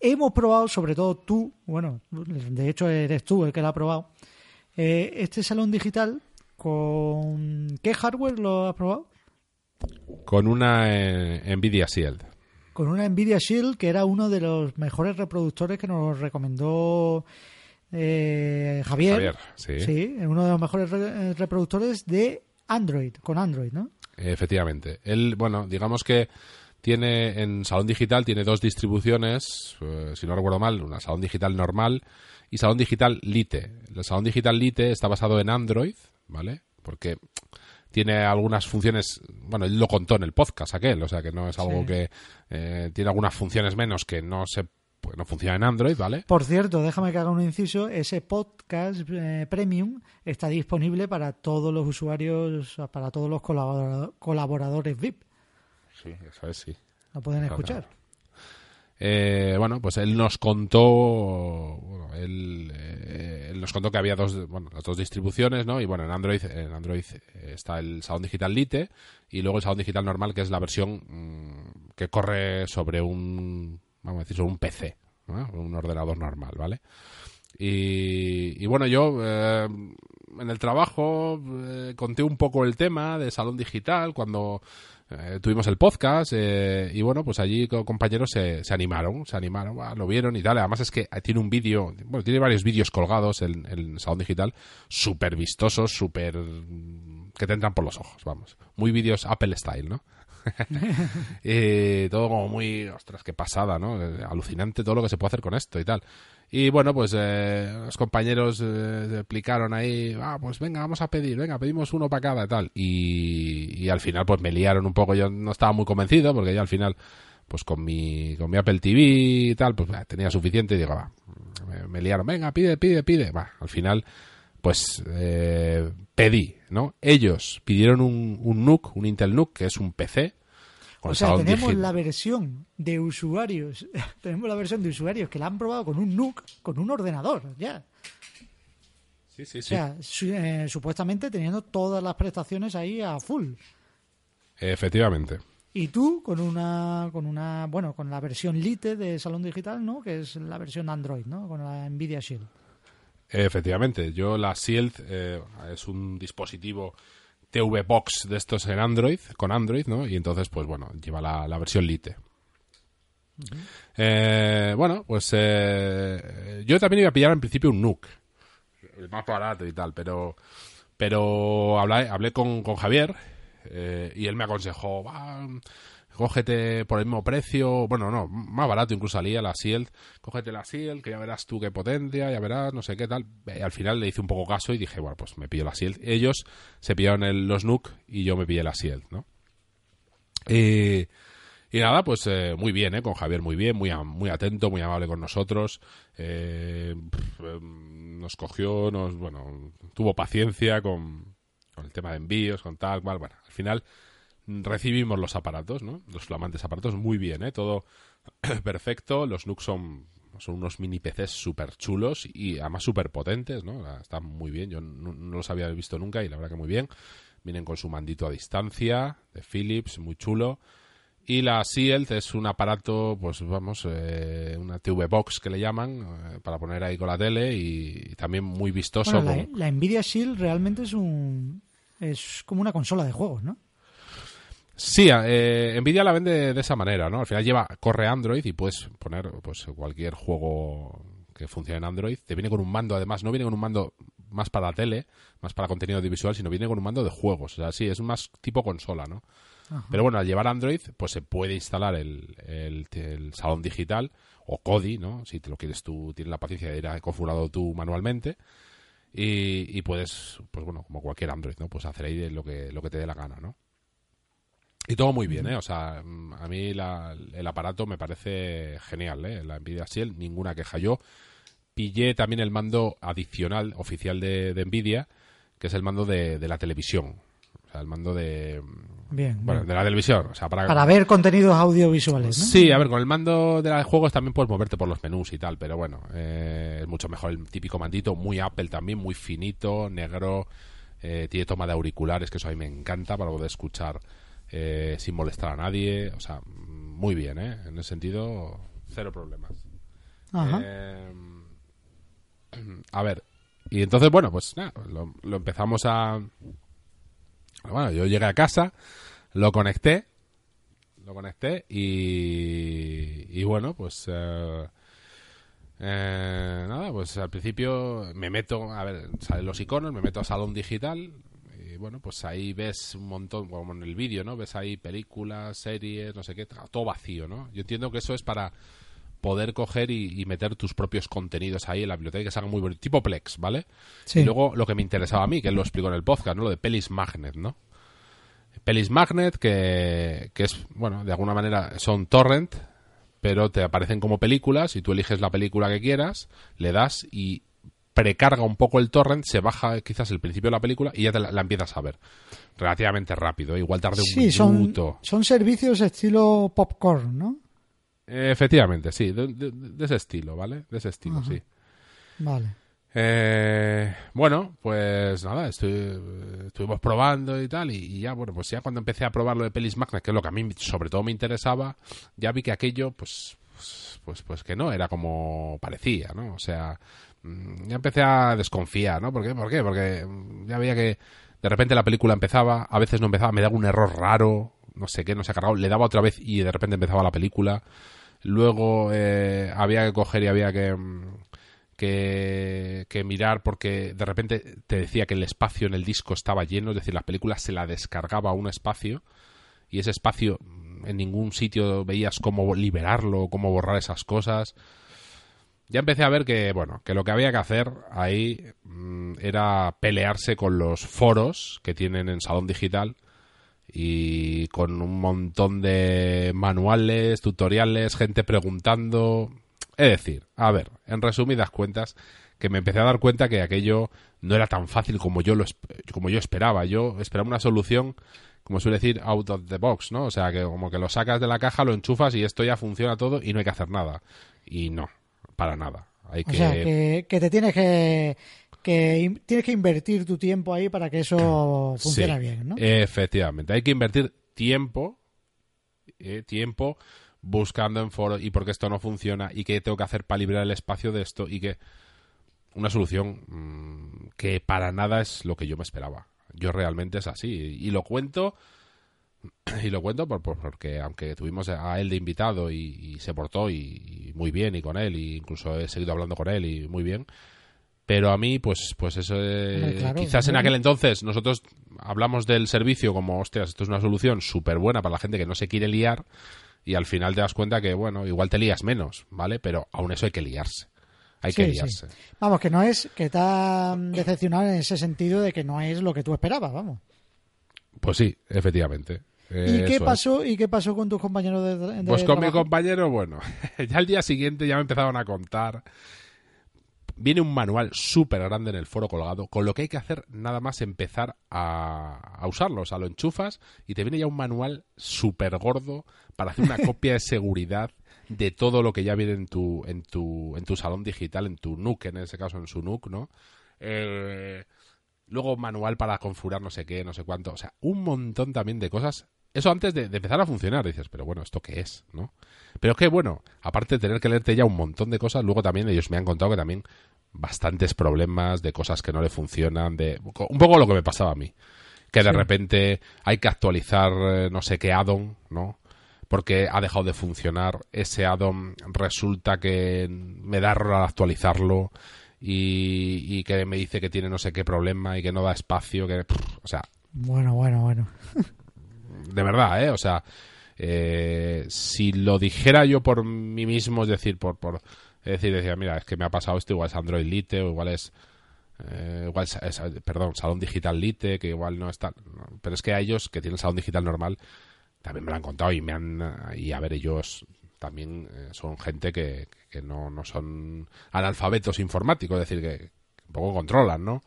B: Hemos probado, sobre todo tú, bueno, de hecho eres tú el que lo ha probado, eh, este salón digital con... ¿Qué hardware lo has probado?
C: Con una eh, Nvidia Shield.
B: Con una Nvidia Shield, que era uno de los mejores reproductores que nos recomendó eh, Javier.
C: Javier, sí.
B: Sí, uno de los mejores re- reproductores de Android, con Android, ¿no?
C: Efectivamente. Él, bueno, digamos que tiene en Salón Digital tiene dos distribuciones, eh, si no recuerdo mal, una Salón Digital normal y Salón Digital Lite. El Salón Digital Lite está basado en Android, ¿vale? Porque tiene algunas funciones, bueno, él lo contó en el podcast aquel, o sea que no es algo
B: Sí.
C: que eh, tiene algunas funciones menos que no se pues no funciona en Android, ¿vale?
B: Por cierto, déjame que haga un inciso, ese podcast eh, premium está disponible para todos los usuarios, para todos los colabora- colaboradores VIP.
C: Sí, eso es, sí.
B: Lo pueden escuchar.
C: Eh, bueno, pues él nos contó, bueno, él, eh, él nos contó que había dos, bueno, las dos distribuciones, ¿no? Y bueno, en Android, en Android eh, está el Salón Digital Lite y luego el Salón Digital normal, que es la versión mm, que corre sobre un, vamos a decir, sobre un PC, ¿no? un ordenador normal, ¿vale? Y, bueno, yo eh, en el trabajo eh, conté un poco el tema de Salón Digital cuando eh, tuvimos el podcast eh, y bueno, pues allí co- compañeros se, se animaron, se animaron, ah, lo vieron y tal. Además es que tiene un vídeo, bueno, tiene varios vídeos colgados en el Salón Digital, súper vistosos, súper... que te entran por los ojos, vamos. Muy vídeos Apple Style, ¿no? Y todo como muy, ostras, qué pasada, ¿no? Eh, Alucinante todo lo que se puede hacer con esto y tal. Y bueno, pues eh, los compañeros eh, explicaron ahí, ah, pues venga, vamos a pedir, venga, pedimos uno para cada y tal. Y, y al final pues me liaron un poco, yo no estaba muy convencido porque ya al final pues con mi, con mi Apple TV y tal, pues bah, tenía suficiente y digo, va, me, me liaron, venga, pide, pide, pide. Va, al final pues eh, pedí, ¿no? Ellos pidieron un, un NUC, un Intel NUC, que es un PC. Con
B: O sea, tenemos
C: digital.
B: la versión de usuarios, tenemos la versión de usuarios que la han probado con un NUC, con un ordenador, ya.
C: Sí, sí,
B: O
C: sí.
B: sea, su- eh, supuestamente teniendo todas las prestaciones ahí a full.
C: Efectivamente.
B: Y tú con una, con una, bueno, con la versión Lite de Salón Digital, ¿no? Que es la versión Android, ¿no? Con la Nvidia Shield.
C: Efectivamente, yo la Shield eh, es un dispositivo TV Box de estos en Android, con Android, ¿no? Y entonces, pues bueno, lleva la, la versión Lite. Eh, bueno, pues eh, yo también iba a pillar en principio un NUC, el más barato y tal, pero pero hablé, hablé con, con Javier eh, y él me aconsejó, cógete por el mismo precio, bueno, no, más barato incluso salía la Shield, cógete la Shield, que ya verás tú qué potencia, ya verás, no sé qué tal. Y al final le hice un poco caso y dije, bueno, pues me pillo la Shield. Ellos se pillaron el- los NUC y yo me pillé la Shield, ¿no? Y, y nada, pues eh, muy bien, ¿eh? Con Javier muy bien, muy, muy atento, muy amable con nosotros. Eh, em, nos cogió, nos, bueno, tuvo paciencia con, con el tema de envíos, con tal. Bueno, al final recibimos los aparatos, ¿no? Los flamantes aparatos muy bien, ¿eh? Todo perfecto. Los NUC son, son unos mini PCs súper chulos y además súper potentes, ¿no? Están muy bien. Yo no, no los había visto nunca y la verdad que muy bien. Vienen con su mandito a distancia de Philips, muy chulo. Y la Shield es un aparato, pues vamos, eh, una TV Box que le llaman, eh, para poner ahí con la tele y, también muy vistoso.
B: Bueno, la,
C: con-
B: la Nvidia Shield realmente es un es como una consola de juegos, ¿no?
C: Sí, eh, Nvidia la vende de esa manera, ¿no? Al final lleva, corre Android y puedes poner pues cualquier juego que funcione en Android. Te viene con un mando, además, no viene con un mando más para tele, más para contenido audiovisual, sino viene con un mando de juegos. O sea, sí, es más tipo consola, ¿no? Pero bueno, al llevar Android, pues se puede instalar el, el- el salón digital o Kodi, ¿no? Si te lo quieres tú, tienes la paciencia de ir a configurado tú manualmente. Y, y puedes, pues bueno, como cualquier Android, ¿no? Pues hacer ahí lo que, lo que te dé la gana, ¿no? Y todo muy bien, ¿eh? O sea, mm, a mí la- el aparato me parece genial, ¿eh? La Nvidia Shield, ninguna queja. Yo pillé también el mando adicional oficial de, de Nvidia, que es el mando de, de la televisión. O sea, el mando de...
B: Bien.
C: Bueno,
B: bien.
C: de la televisión. O sea, para...
B: Para ver contenidos audiovisuales, ¿no?
C: Sí, a ver, con el mando de la de juegos también puedes moverte por los menús y tal, pero bueno, eh, es mucho mejor el típico mandito, muy Apple también, muy finito, negro, eh, tiene toma de auriculares, que eso a mí me encanta para poder escuchar eh, sin molestar a nadie, o sea, muy bien, ¿eh? En ese sentido, cero problemas.
B: Ajá.
C: Eh, a ver, y entonces, bueno, pues nada, lo, lo empezamos a... Bueno, yo llegué a casa, lo conecté, lo conecté y, y bueno, pues... eh, eh, nada, pues al principio me meto, a ver, salen los iconos, me meto a Salón Digital y bueno, pues ahí ves un montón, como en el vídeo, ¿no? Ves ahí películas, series, no sé qué, todo vacío, ¿no? Yo entiendo que eso es para poder coger y, y meter tus propios contenidos ahí en la biblioteca que salgan muy bonito, tipo Plex, ¿vale?
B: Sí.
C: Y luego lo que me interesaba a mí, que él lo explicó en el podcast, ¿no? Lo de Pelis Magnet, ¿no? Pelis Magnet, que, que es, bueno, de alguna manera son torrent, pero te aparecen como películas y tú eliges la película que quieras, le das y precarga un poco el torrent, se baja quizás el principio de la película y ya te la, la empiezas a ver. Relativamente rápido, ¿eh? igual tarde un
B: Sí,
C: minuto.
B: son servicios estilo popcorn, ¿no?
C: Efectivamente, sí, de, de- de ese estilo, ¿vale? De ese estilo, sí.
B: Vale.
C: Eh, bueno, pues nada, estuvimos probando y tal, y, ya, bueno, pues ya cuando empecé a probar lo de Pelis Magna, que es lo que a mí sobre todo me interesaba, ya vi que aquello, pues, pues, pues, pues que no, era como parecía, ¿no? O sea, ya empecé a desconfiar, ¿no? ¿Por qué? ¿Por qué? Porque ya veía que de repente la película empezaba, a veces no empezaba, me daba un error raro, no sé qué, no se ha cargado, le daba otra vez y de repente empezaba la película. Luego eh, había que coger y había que, mm, que, mirar porque de repente te decía que el espacio en el disco estaba lleno, es decir, la película se la descargaba a un espacio y ese espacio mm, en ningún sitio veías cómo liberarlo, cómo borrar esas cosas. Ya empecé a ver que, bueno, que lo que había que hacer ahí mm, era pelearse con los foros que tienen en Salón Digital y con un montón de manuales, tutoriales, gente preguntando. Es decir, a ver, en resumidas cuentas, que me empecé a dar cuenta que aquello no era tan fácil como yo lo como yo esperaba. Yo esperaba una solución, como suele decir, out of the box, ¿no? O sea, que como que lo sacas de la caja, lo enchufas y esto ya funciona todo y no hay que hacer nada. Y no, para nada. Hay
B: o sea, que, te tienes que, que tienes que invertir tu tiempo ahí para que eso funcione bien, ¿no?
C: Efectivamente, hay que invertir tiempo, eh, tiempo buscando en foros y porque esto no funciona y qué tengo que hacer para liberar el espacio de esto y que una solución mm, que para nada es lo que yo me esperaba. Yo realmente es así y lo cuento y lo cuento por, porque aunque tuvimos a él de invitado y, se portó y, muy bien y con él y incluso he seguido hablando con él y muy bien pero a mí pues pues eso eh, quizás en aquel entonces nosotros hablamos del servicio como hostias esto es una solución súper buena para la gente que no se quiere liar y al final te das cuenta que bueno igual te lías menos vale pero aún eso hay que liarse. Hay que liarse.
B: Vamos que no es que está decepcionado en ese sentido de que no es lo que tú esperabas vamos.
C: Pues sí efectivamente
B: ¿Y qué pasó? ¿Y qué pasó con tus compañeros de, de
C: Pues con mi compañero, bueno, ya al día siguiente ya me empezaron a contar Viene un manual súper grande en el foro colgado, con lo que hay que hacer nada más empezar a, usarlo. O sea, lo enchufas y te viene ya un manual súper gordo para hacer una copia de seguridad de todo lo que ya viene en tu, en tu, en tu salón digital, en tu NUC, en ese caso en su NUC, ¿no? Eh, luego manual para configurar no sé qué, no sé cuánto. O sea, un montón también de cosas eso antes de, empezar a funcionar, dices, pero bueno, ¿esto qué es? ¿no? Pero es que, bueno, aparte de tener que leerte ya un montón de cosas, luego también ellos me han contado que también bastantes problemas de cosas que no le funcionan, de un poco lo que me pasaba a mí. Que de repente hay que actualizar eh, no sé qué addon, ¿no? Porque ha dejado de funcionar. Ese addon resulta que me da error al actualizarlo y, y, que me dice que tiene no sé qué problema y que no da espacio, que... o sea...
B: Bueno, bueno, bueno.
C: de verdad, ¿eh? O sea, eh, si lo dijera yo por mí mismo, es decir, por, por decir, decía, mira, es que me ha pasado esto, igual es Android Lite o igual es, eh, igual es, perdón, Salón Digital Lite, que igual no está, pero es que a ellos que tienen Salón Digital normal también me lo han contado y me han, y a ver, ellos también eh, son gente que, que no, no son analfabetos informáticos, es decir, que poco controlan, ¿no?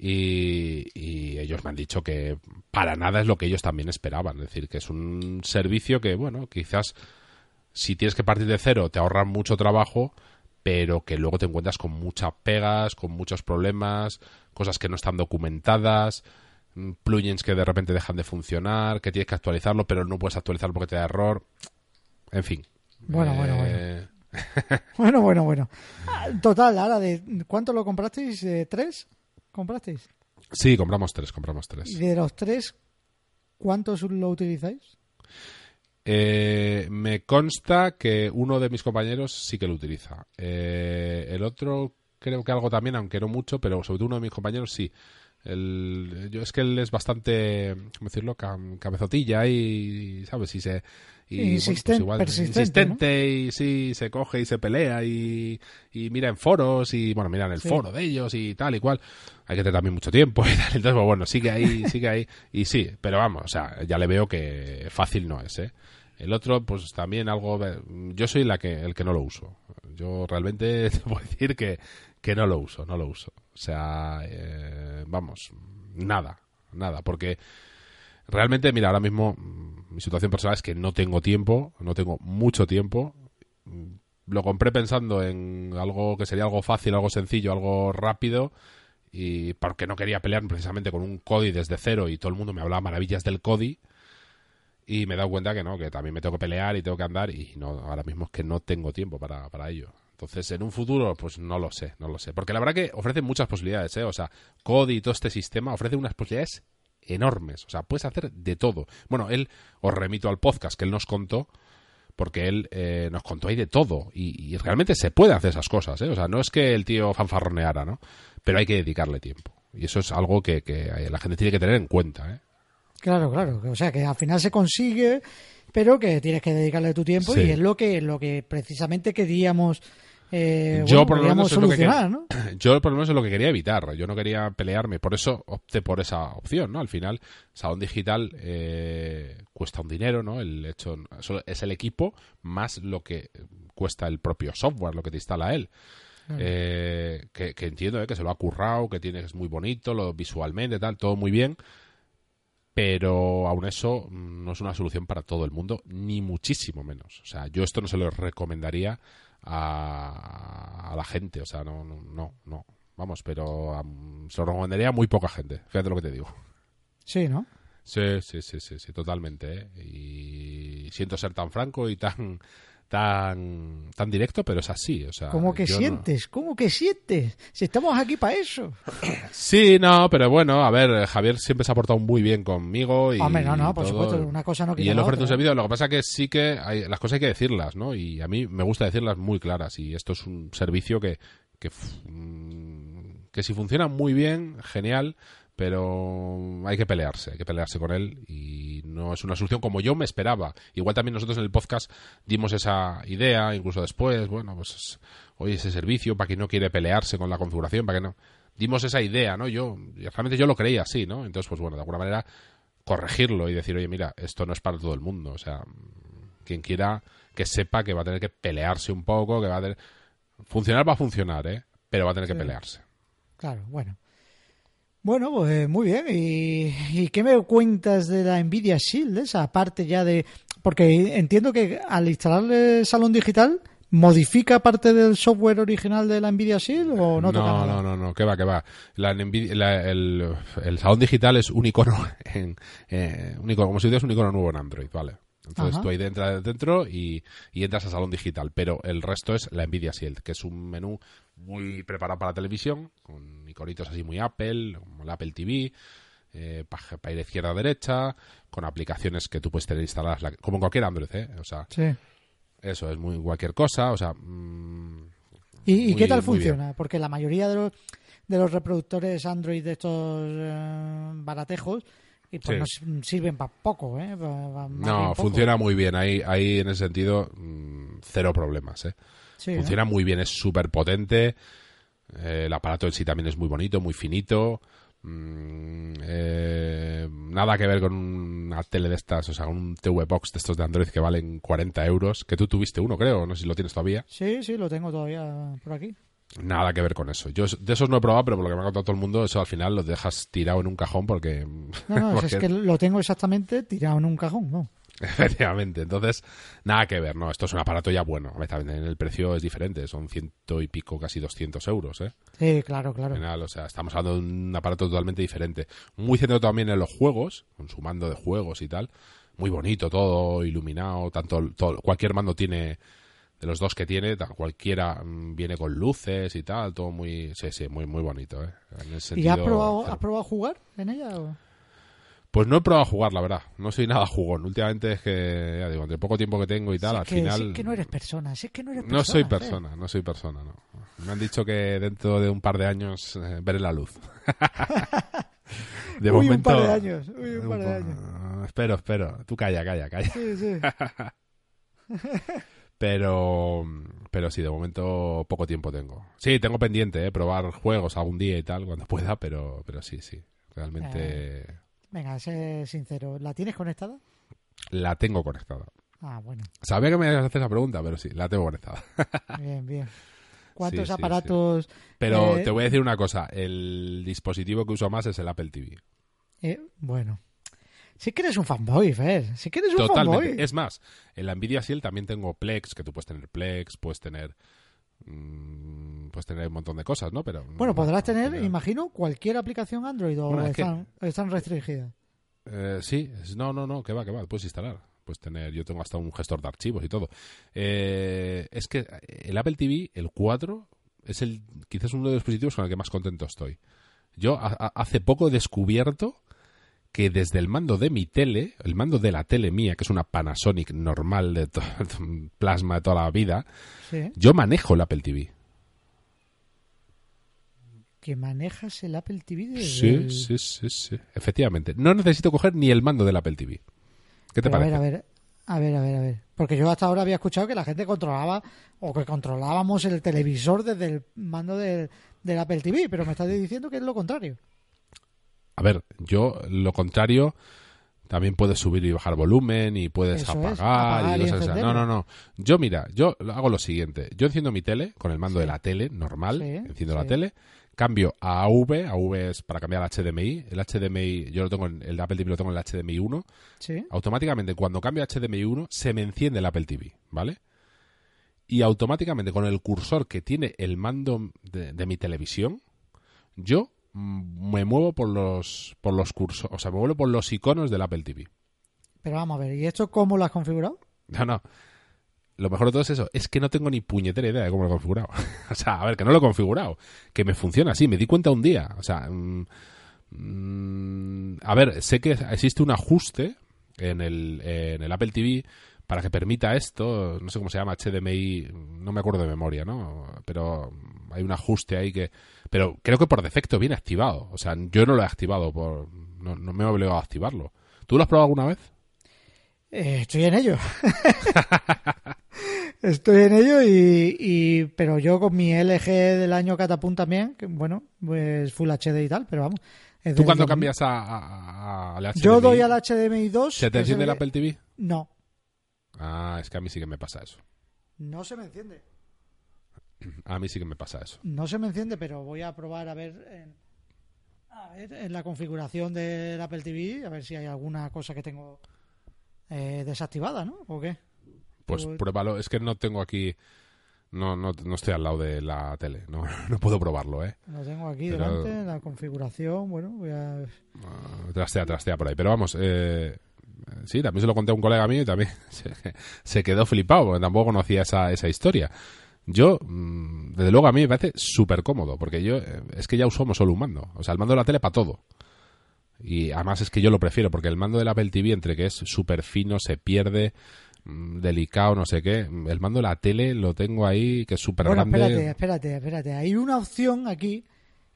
C: Y, ellos me han dicho que para nada es lo que ellos también esperaban. Es decir, que es un servicio que, bueno, quizás si tienes que partir de cero te ahorran mucho trabajo, pero que luego te encuentras con muchas pegas, con muchos problemas, cosas que no están documentadas, mm, plugins que de repente dejan de funcionar, que tienes que actualizarlo, pero no puedes actualizarlo porque te da error. En fin.
B: Bueno, bueno, bueno. Eh, bueno, bueno, bueno. Ah, total, ahora, de ¿cuánto lo comprasteis? ¿Tres? Comprasteis?
C: Sí, compramos tres, compramos tres.
B: ¿Y de los tres, cuántos lo utilizáis?
C: Eh, me consta que uno de mis compañeros sí que lo utiliza. Eh, el otro creo que algo también, aunque no mucho, pero sobre todo uno de mis compañeros sí. El, yo es que él es bastante, ¿cómo decirlo? cabezotilla y, ¿sabes? Y se,
B: y, pues igual,
C: insistente y sí, se coge y se pelea y, mira en foros y bueno, mira en el foro de ellos y tal y cual. Hay que tener también mucho tiempo y tal. Entonces, pues, bueno, sigue ahí, sigue ahí. Y sí, pero vamos, o sea, ya le veo que fácil no es, ¿eh? El otro, pues también algo... Yo soy la que, el que no lo uso. Yo realmente te puedo decir que, que no lo uso, no lo uso. O sea, eh, vamos, nada, nada. Porque realmente, mira, ahora mismo mi situación personal es que no tengo tiempo, no tengo mucho tiempo. lo compré pensando en algo que sería algo fácil, algo sencillo, algo rápido y porque no quería pelear precisamente con un Cody desde cero y todo el mundo me hablaba maravillas del Cody y me he dado cuenta que no, que también me tengo que pelear y tengo que andar y no ahora mismo es que no tengo tiempo para, para ello. Entonces, en un futuro, pues no lo sé, no lo sé. Porque la verdad que ofrece muchas posibilidades, ¿eh? O sea, Cody y todo este sistema ofrece unas posibilidades enormes. O sea, puedes hacer de todo. Bueno, él, os remito al podcast que él nos contó, porque él eh, nos contó ahí de todo. Y, realmente se puede hacer esas cosas, ¿eh? O sea, no es que el tío fanfarroneara, ¿no? Pero hay que dedicarle tiempo. Y eso es algo que, que la gente tiene que tener en cuenta, ¿eh?
B: Claro, claro. O sea, que al final se consigue, pero que tienes que dedicarle tu tiempo y es lo que, lo que precisamente queríamos eh,
C: yo por lo menos es lo que yo por lo menos es lo que quería evitar yo no quería pelearme por eso opté por esa opción no al final salón digital eh, cuesta un dinero no el hecho es el equipo más lo que cuesta el propio software lo que te instala él. Eh, que, entiendo que se lo ha currado que tiene es muy bonito lo visualmente tal todo muy bien pero aún eso mm, no es una solución para todo el mundo, ni muchísimo menos. O sea, yo esto no se lo recomendaría a, la gente, o sea, no, no, no, vamos, pero se lo recomendaría a muy poca gente, fíjate lo que te digo.
B: Sí, ¿no?
C: Sí, sí, sí, sí, sí totalmente. ¿eh? Y siento ser tan franco y tan tan, tan directo, pero es así. O sea,
B: ¿Cómo que sientes? ¿Cómo que sientes? Si estamos aquí para eso.
C: Sí, no, pero bueno, a ver, Javier siempre se ha portado muy bien conmigo. Y
B: Hombre, no, no, por supuesto, una cosa no
C: Y él ofrece un servicio, lo que pasa es que sí que hay, las cosas hay que decirlas, ¿no? Y a mí me gusta decirlas muy claras. Y esto es un servicio que, que, mm, que si funciona muy bien, genial, pero hay que pelearse, hay que pelearse con él y no es una solución como yo me esperaba. Igual también nosotros en el podcast dimos esa idea, incluso después, bueno, pues hoy ese servicio para quien no quiere pelearse con la configuración, para que no. Dimos esa idea, ¿no? Yo, realmente yo lo creía así, ¿no? Entonces, pues bueno, de alguna manera corregirlo y decir, oye, mira, esto no es para todo el mundo, o sea, quien quiera que sepa que va a tener que pelearse un poco, que va a tener... Funcionar va a funcionar, ¿eh? Pero va a tener que pelearse.
B: Claro, bueno. Bueno, pues muy bien. ¿Y, qué me cuentas de la Nvidia Shield? Esa parte ya de... Porque entiendo que al instalar el salón digital, ¿modifica parte del software original de la Nvidia Shield o no
C: No, no, no, no, que va, que va. La, el, salón digital es un icono, en, eh, un icono, como si tuvieras un icono nuevo en Android, ¿vale? Entonces tú ahí entras dentro y, y, entras al salón digital, pero el resto es la Nvidia Shield, que es un menú muy preparado para la televisión, con iconitos así muy Apple, como el Apple TV, eh, para, ir izquierda a derecha, con aplicaciones que tú puedes tener instaladas, como en cualquier Android, ¿eh? O sea, eso es muy cualquier cosa, o sea... Mm,
B: ¿Y, qué tal funciona? Porque la mayoría de los, de los reproductores Android de estos eh, baratejos y pues nos sirven para poco, ¿eh?
C: no, funciona muy bien. Ahí, ahí en ese sentido, mm, cero problemas, ¿eh? Funciona muy bien, es súper potente. Eh, el aparato en sí también es muy bonito, muy finito. Mm, eh, nada que ver con una tele de estas, o sea, un TV Box de estos de Android que valen 40 euros. Que tú tuviste uno, creo, no sé si lo tienes todavía.
B: Sí, sí, lo tengo todavía por aquí.
C: Nada que ver con eso. Yo de esos no he probado, pero por lo que me ha contado todo el mundo, eso al final lo dejas tirado en un cajón porque...
B: No, no, es que lo tengo exactamente tirado en un cajón, ¿no?
C: Efectivamente. Entonces, nada que ver, ¿no? Esto es un aparato ya bueno. A el precio es diferente. Son ciento y pico, casi 200 euros, ¿eh?
B: Sí, claro, claro.
C: o sea, estamos hablando de un aparato totalmente diferente. Muy centrado también en los juegos, con su mando de juegos y tal. Muy bonito todo, iluminado. Tanto, todo, cualquier mando tiene de los dos que tiene, cualquiera mm, viene con luces y tal, todo muy, sí, sí, muy, muy bonito. ¿eh?
B: ¿Y has probado, has probado jugar en ella?
C: Pues no he probado a jugar, la verdad. No soy nada jugón. Últimamente es que, ya digo, de poco tiempo que tengo y tal, al final...
B: Es que no eres persona, es que no eres persona.
C: No soy persona, no soy persona, no. Me han dicho que dentro de un par de años eh, veré la luz.
B: de uy, momento... un par de años, uy, un par de años.
C: Espero, espero. Tú calla, calla, calla.
B: Sí, sí.
C: pero pero sí de momento poco tiempo tengo sí tengo pendiente eh, probar juegos algún día y tal cuando pueda pero pero sí sí realmente
B: eh, Venga, sé sincero. ¿La tienes conectada?
C: La tengo conectada.
B: Ah, bueno.
C: Sabía que me ibas a hacer esa pregunta, pero sí, la tengo conectada.
B: bien, bien. ¿Cuántos aparatos?
C: Pero eh, te voy a decir una cosa. El dispositivo que uso más es el Apple TV.
B: Eh, bueno. Sí que eres un fanboy, Fer. Sí que eres un
C: Totalmente.
B: fanboy.
C: Es más, en la Nvidia Shield también tengo Plex, que tú puedes tener Plex, puedes tener. Mm, puedes tener un montón de cosas, ¿no? Pero.
B: Bueno, podrás
C: en
B: tener, imagino, cualquier aplicación Android o
C: Bueno, es que-
B: están, están restringidas.
C: Eh, sí, es- no, no, no, que va, que va, puedes instalar. Puedes tener, yo tengo hasta un gestor de archivos y todo. Eh, es que el Apple TV, el 4, es el quizás uno de los dispositivos con el que más contento estoy. Yo a- a- hace poco he descubierto que desde el mando de mi tele, el mando de la tele mía, que es una Panasonic normal de plasma de toda la vida,
B: Sí.
C: yo manejo el Apple TV.
B: Que manejas el Apple TV desde
C: Sí,
B: el-
C: sí, sí, sí. Efectivamente. No necesito coger ni el mando del Apple TV. ¿Qué te
B: Pero a
C: parece?
B: ver, a ver, a ver, a ver, a ver. Porque yo hasta ahora había escuchado que la gente controlaba o que controlábamos el televisor desde el mando del, del Apple TV, pero me estás diciendo que es lo contrario.
C: A ver, yo lo contrario, también puedes subir y bajar volumen y puedes
B: Eso es,
C: apagar, y
B: y
C: cosas esas. No, no, no. Yo, mira, yo hago lo siguiente. Yo enciendo mi tele con el mando
B: Sí.
C: de la tele normal,
B: Sí,
C: enciendo la tele, cambio a AV, AV es para cambiar al HDMI. El HDMI, yo lo tengo en el Apple TV lo tengo en el HDMI 1.
B: Sí.
C: Automáticamente cuando cambio a HDMI 1 se me enciende el Apple TV, ¿vale? Y automáticamente con el cursor que tiene el mando de, de mi televisión, yo me muevo por los por los cursos, o sea, me muevo por los iconos del Apple TV.
B: Pero vamos a ver, ¿y esto cómo lo has configurado?
C: No, no. Lo mejor de todo es eso, es que no tengo ni puñetera idea de cómo lo he configurado. o sea, a ver, que no lo he configurado, que me funciona así, me di cuenta un día. O sea, mm, mm, a ver, sé que existe un ajuste en el, en el Apple TV para que permita esto, no sé cómo se llama, HDMI, no me acuerdo de memoria, ¿no? Pero hay un ajuste ahí que... Pero creo que por defecto viene activado. O sea, yo no lo he activado, por no, no me he obligado a activarlo. ¿Tú lo has probado alguna vez?
B: Eh, estoy en ello. estoy en ello y, y- pero yo con mi LG del año Catapum también, que bueno, pues Full HD y tal, pero vamos.
C: ¿Tú
B: 2000.
C: cambias a, a- a- al HDMI?
B: Yo doy al HDMI 2.
C: ¿Se te enciende el Apple TV?
B: No,
C: Ah, es que a mí sí que me pasa eso.
B: no se me enciende.
C: A mí sí que me pasa eso.
B: No se me enciende, pero voy a probar a ver en, a ver, en la configuración del Apple TV, a ver si hay alguna cosa que tengo eh, desactivada, ¿no? ¿O qué?
C: Pues pruébalo. Es que no tengo aquí... No, no, no estoy al lado de la tele. No, no puedo probarlo, ¿eh?
B: Lo tengo aquí
C: Pero-
B: delante, la configuración, bueno, voy a...
C: Ah, Trastea, trastea por ahí. Pero vamos, eh, sí, también se lo conté a un colega mío y también se, se quedó flipado porque tampoco conocía esa, esa historia. Yo, mm, desde luego, a mí me parece súper cómodo porque yo, eh, es que ya usamos solo un mando. O sea, el mando de la tele para todo. Y además es que yo lo prefiero porque el mando del Apple TV, entre que es súper fino, se pierde, mm, delicado, no sé qué. El mando de la tele lo tengo ahí, que es súper
B: Bueno,
C: grande.
B: espérate, espérate, espérate. Hay una opción aquí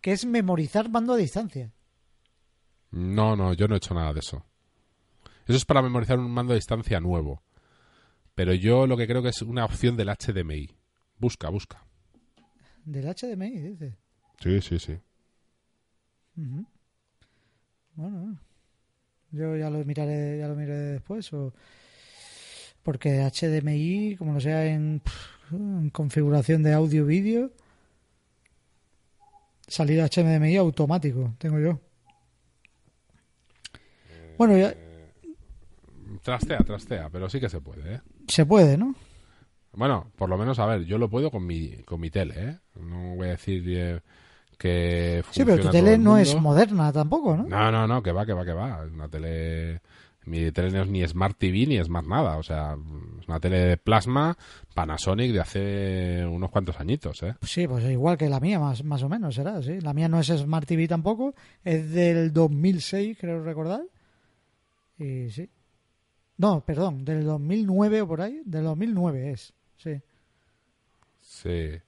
B: que es memorizar mando a distancia.
C: No, no, yo no he hecho nada de eso. Eso es para memorizar un mando a distancia nuevo. Pero yo lo que creo que es una opción del HDMI. Busca, busca.
B: Del HDMI, dice.
C: Sí, sí, sí.
B: Bueno, bueno. yo ya lo miraré, ya lo miraré después. O... Porque HDMI, como lo sea en, en configuración de audio-vídeo, salida HDMI automático, tengo yo. Bueno, ya
C: Trastea, trastea, pero sí que se puede, ¿eh?
B: se puede, ¿no?
C: Bueno, por lo menos, a ver, yo lo puedo con mi, con mi tele, ¿eh? No voy a decir eh, que
B: Sí, pero tu tele
C: el
B: no es moderna tampoco, ¿no?
C: No, no, no, que va, que va, que va. Es una tele. Mi tele no es ni Smart TV ni Smart nada. O sea, es una tele de plasma Panasonic de hace unos cuantos añitos, ¿eh?
B: Sí, pues igual que la mía, más, más o menos será, sí. La mía no es Smart TV tampoco, es del 2006, creo recordar. Y sí. No, perdón, del 2009 o por ahí, del 2009 es, sí,
C: Sí.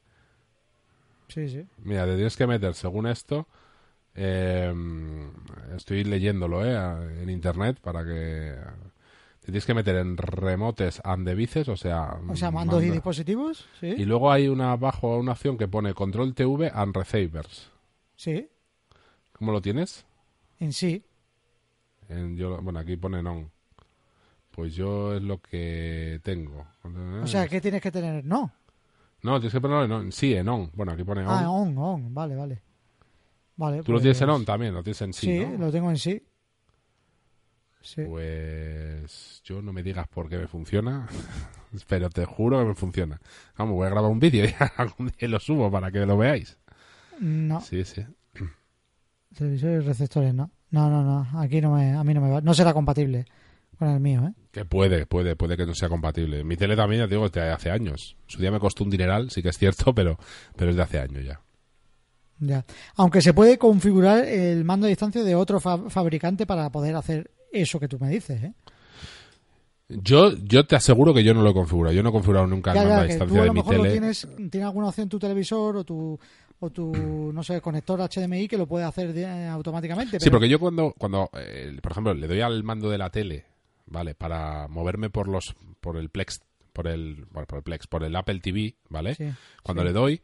B: sí, sí.
C: Mira, te tienes que meter, según esto, eh, estoy leyéndolo ¿eh? en internet para que te tienes que meter en remotes and devices, o sea,
B: O sea, mandos y dispositivos, sí,
C: y luego hay una abajo una opción que pone control TV and receivers.
B: sí,
C: ¿Cómo lo tienes?
B: en sí.
C: En- yo, bueno, aquí pone on. Pues yo es lo que tengo.
B: O sea, ¿qué tienes que tener? No.
C: No, tienes que ponerlo en on. Sí, en on. Bueno, aquí pone on.
B: Ah, on, on, vale, vale. Vale,
C: Tú lo
B: pues-
C: tienes en on también, lo tienes en sí,
B: Sí,
C: ¿no?
B: lo tengo en sí. Sí.
C: Pues yo no me digas por qué me funciona, pero te juro que me funciona. Vamos, voy a grabar un vídeo y algún día lo subo para que lo veáis.
B: No,
C: Sí, sí.
B: televisores y receptores no. No, no, no. Aquí no me, a mí no me va. No será compatible con el mío, ¿eh?
C: Que puede, puede, puede que no sea compatible. Mi tele también, ya te digo, es de hace años. Su día me costó un dineral, sí que es cierto, pero, pero es de hace años ya.
B: Ya. Aunque se puede configurar el mando a distancia de otro fa- fabricante para poder hacer eso que tú me dices, ¿eh?
C: Yo, yo te aseguro que yo no lo he configurado. Yo no he configurado nunca el
B: Ya,
C: mando
B: ya,
C: a
B: que tú
C: distancia
B: a
C: de
B: lo
C: mi
B: mejor lo
C: tele.
B: tienes, tienes alguna opción tu televisor o tu, o tu no sé, conector HDMI que lo puede hacer de- automáticamente.
C: Sí, porque yo cuando, cuando eh, por ejemplo, le doy al mando de la tele, ¿vale? Para moverme por los, por el Plex, por el, bueno, por el Plex, por el Apple TV, ¿vale?
B: Sí,
C: Cuando
B: sí.
C: le doy,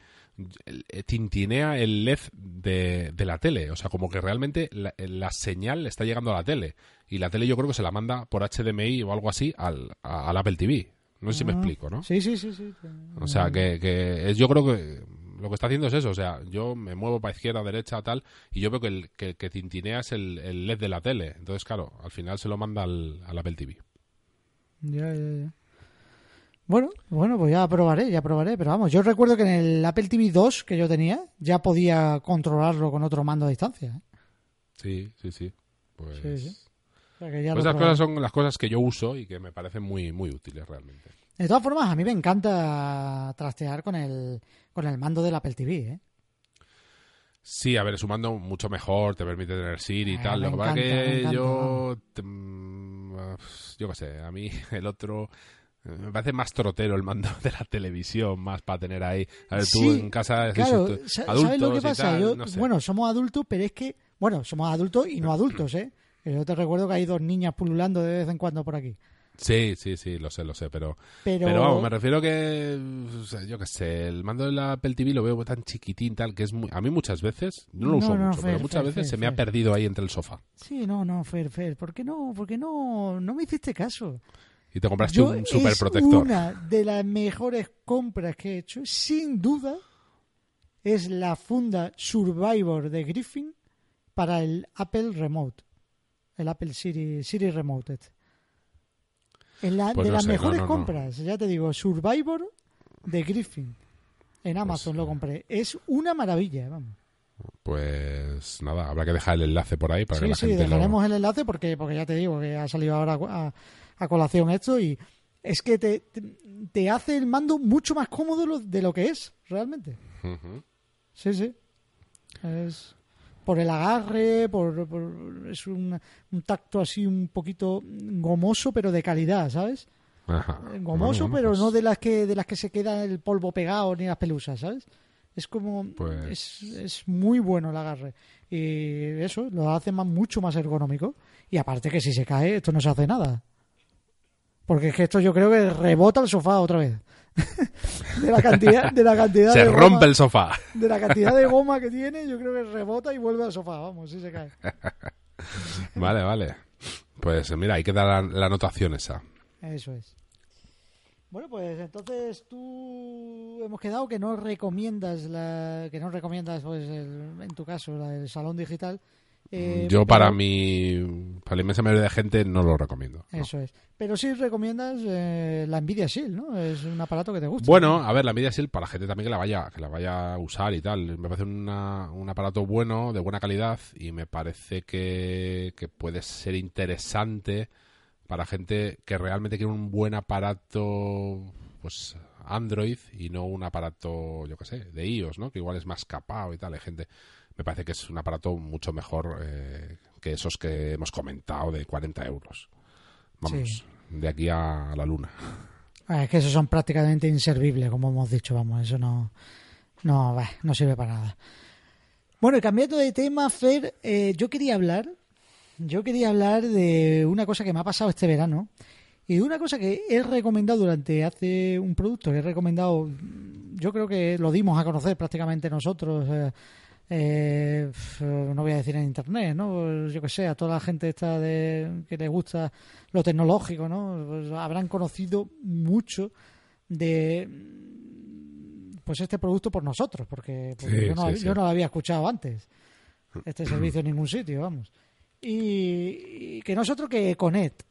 C: tintinea el LED de, de la tele. O sea, como que realmente la, la señal está llegando a la tele. Y la tele yo creo que se la manda por HDMI o algo así al, a- al Apple TV. No sé si me
B: Ah,
C: explico, ¿no?
B: Sí, sí, sí. sí.
C: O sea, que, que es, yo creo que lo que está haciendo es eso. O sea, yo me muevo para izquierda, derecha, tal, y yo veo que el que, que tintinea es el, el LED de la tele. Entonces, claro, al final se lo manda al, al Apple TV.
B: Ya, ya, ya. Bueno, bueno, pues ya probaré, ya probaré. Pero vamos, yo recuerdo que en el Apple TV 2 que yo tenía, ya podía controlarlo con otro mando a distancia. ¿eh?
C: Sí, sí, sí. Pues,
B: Sí, sí. O sea que ya
C: pues esas
B: probaré.
C: cosas son las cosas que yo uso y que me parecen muy, muy útiles realmente.
B: De todas formas, a mí me encanta trastear con el, con el mando del Apple TV. ¿eh?
C: Sí, a ver, es un mando mucho mejor, te permite tener Siri y
B: Eh,
C: tal. Lo que pasa que yo. mm, ah, yo qué sé, a mí el otro. eh, Me parece más trotero el mando de la televisión, más para tener ahí. A ver, tú en casa
B: Claro, ¿sabes lo que pasa?
C: tal,
B: Yo-
C: no sé.
B: Bueno, somos adultos, pero es que, bueno, somos adultos y no adultos, ¿eh? Que Yo te recuerdo que hay dos niñas pululando de vez en cuando por aquí.
C: Sí, sí, sí, lo sé, lo sé, pero,
B: Pero,
C: pero vamos, me refiero que, o sea, yo qué sé, el mando de la Apple TV lo veo tan chiquitín, tal, que es muy, a mí muchas veces, no lo
B: No,
C: uso
B: no,
C: mucho,
B: Fer,
C: pero muchas
B: Fer,
C: veces
B: Fer,
C: se me ha perdido ahí entre el sofá.
B: Sí, no, no, Fer, Fer, ¿por qué no? ¿Por qué no? No me hiciste caso.
C: Y te compraste
B: Yo,
C: un super
B: es
C: protector.
B: una de las mejores compras que he hecho, sin duda, es la funda Survivor de Griffin para el Apple Remote. El Apple Siri, Siri Remote. este. Es la,
C: Pues
B: de
C: no
B: las
C: sé,
B: mejores
C: no, no.
B: compras, ya te digo, Survivor de Griffin. En Amazon lo compré. Es una maravilla, vamos.
C: Pues nada, habrá que dejar el enlace por ahí para que
B: Sí,
C: la
B: sí,
C: gente lo...
B: dejaremos el enlace porque, porque ya te digo que ha salido ahora a, a colación esto y es que te, te, te hace el mando mucho más cómodo lo- de lo que es, realmente. Sí, sí. Es por el agarre, por, por- es un, un tacto así un poquito gomoso, pero de calidad, ¿sabes?
C: Ajá.
B: Gomoso,
C: Bueno,
B: pero
C: pues-
B: no de las que de las que se queda el polvo pegado ni las pelusas, ¿sabes? Es como
C: Pues-
B: es, es muy bueno el agarre y eso lo hace más, mucho más ergonómico y aparte que si se cae esto no se hace nada porque es que esto yo creo que rebota el sofá otra vez de la cantidad de la cantidad
C: Se
B: de
C: rompe
B: goma,
C: el sofá.
B: de la cantidad de goma que tiene yo creo que rebota y vuelve al sofá vamos si se cae
C: Vale, vale. Pues mira, hay que dar la, la anotación esa.
B: Eso es. Bueno, pues entonces tú hemos quedado que no recomiendas la que no recomiendas pues el- en tu caso la del salón digital. Eh,
C: Yo
B: pero-
C: para mi... Para la inmensa mayoría de gente no lo recomiendo. no.
B: Eso es. Pero sí recomiendas eh, la Nvidia Shield, ¿no? Es un aparato que te gusta.
C: Bueno, a ver, la Nvidia Shield para la gente también que la vaya que la vaya a usar y tal. Me parece una- un aparato bueno, de buena calidad y me parece que, que puede ser interesante para gente que realmente quiere un buen aparato pues Android y no un aparato, yo qué sé, de iOS, ¿no? Que igual es más capado y tal. Hay gente... Me parece que es un aparato mucho mejor eh, que esos que hemos comentado de 40 euros. Vamos,
B: Sí.
C: de aquí a la luna.
B: Ah, es que esos son prácticamente inservibles, como hemos dicho, vamos, eso no no, bah, no sirve para nada. Bueno, y cambiando de tema, Fer, eh, yo quería hablar, yo quería hablar de una cosa que me ha pasado este verano y de una cosa que he recomendado durante hace un producto que he recomendado, yo creo que lo dimos a conocer prácticamente nosotros. eh, eh, no voy a decir en internet, ¿no? Yo que sé, a toda la gente esta de, que le gusta lo tecnológico, ¿no? Pues habrán conocido mucho de pues este producto por nosotros, porque, porque
C: Sí,
B: yo, no,
C: sí,
B: hab-
C: sí.
B: yo no lo había escuchado antes, este servicio en ningún sitio, vamos. y, y que no es otro que Econet.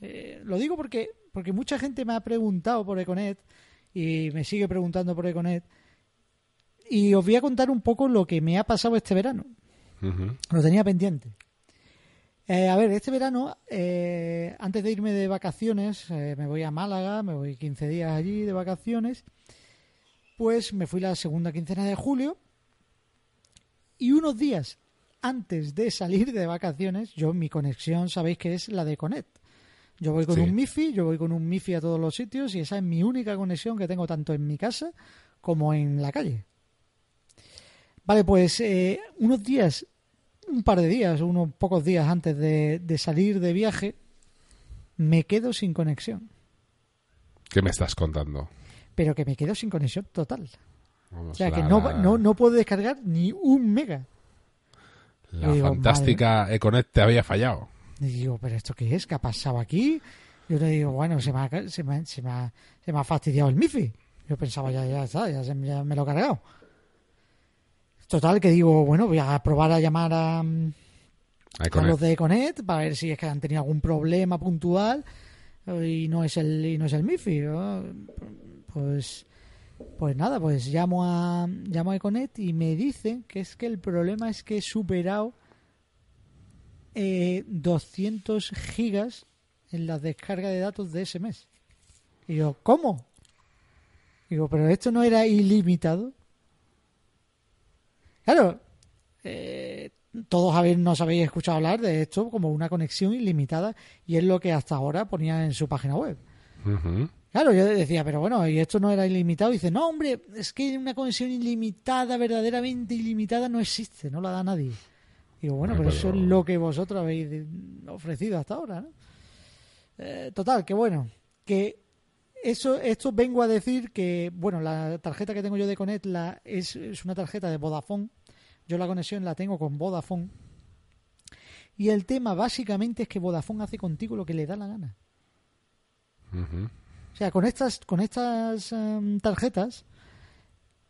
B: Eh, lo digo porque, porque mucha gente me ha preguntado por Econet y me sigue preguntando por Econet. Y os voy a contar un poco lo que me ha pasado este verano. Lo tenía pendiente. Eh, a ver, este verano, eh, antes de irme de vacaciones, eh, me voy a Málaga, me voy 15 días allí de vacaciones, pues me fui la segunda quincena de julio y unos días antes de salir de vacaciones, yo mi conexión sabéis que es la de Conet. Yo voy con
C: Sí.
B: un MIFI, yo voy con un MIFI a todos los sitios y esa es mi única conexión que tengo tanto en mi casa como en la calle. Vale, pues eh, unos días, un par de días, unos pocos días antes de, de salir de viaje, me quedo sin conexión.
C: ¿Qué me estás contando?
B: Pero que me quedo sin conexión total.
C: Vamos,
B: O sea,
C: la-
B: que no, no, no puedo descargar ni un mega.
C: La
B: digo,
C: fantástica Econet te había fallado.
B: Y digo, ¿pero esto qué es? ¿Qué ha pasado aquí? Yo le digo, bueno, se me ha, se me, se me ha, se me ha fastidiado el MIFI. Yo pensaba, ya, ya está, ya, se ya me lo he cargado. Total, que digo, bueno, voy a probar a llamar a, mm,
C: A
B: los de Econet para ver si es que han tenido algún problema puntual eh, y no es el y no es el MIFI ¿no? pues pues nada pues llamo a llamo a Econet y me dicen que es que el problema es que he superado eh, 200 gigas en la descarga de datos de ese mes y yo ¿cómo? digo pero esto no era ilimitado claro eh, todos habéis, nos habéis escuchado hablar de esto como una conexión ilimitada y es lo que hasta ahora ponía en su página web. Claro, yo decía, pero bueno, y esto no era ilimitado. Y dice, no, hombre, es que una conexión ilimitada, verdaderamente ilimitada, no existe, no la da nadie. Digo, bueno, pero eso es lo que vosotros habéis ofrecido hasta ahora, ¿no? Eh, total, que bueno, que eso, esto vengo a decir que, bueno, la tarjeta que tengo yo de Conet la, es, es una tarjeta de Vodafone. Yo la conexión la tengo con Vodafone. Y el tema básicamente es que Vodafone hace contigo lo que le da la gana. O sea, con estas, con estas em, tarjetas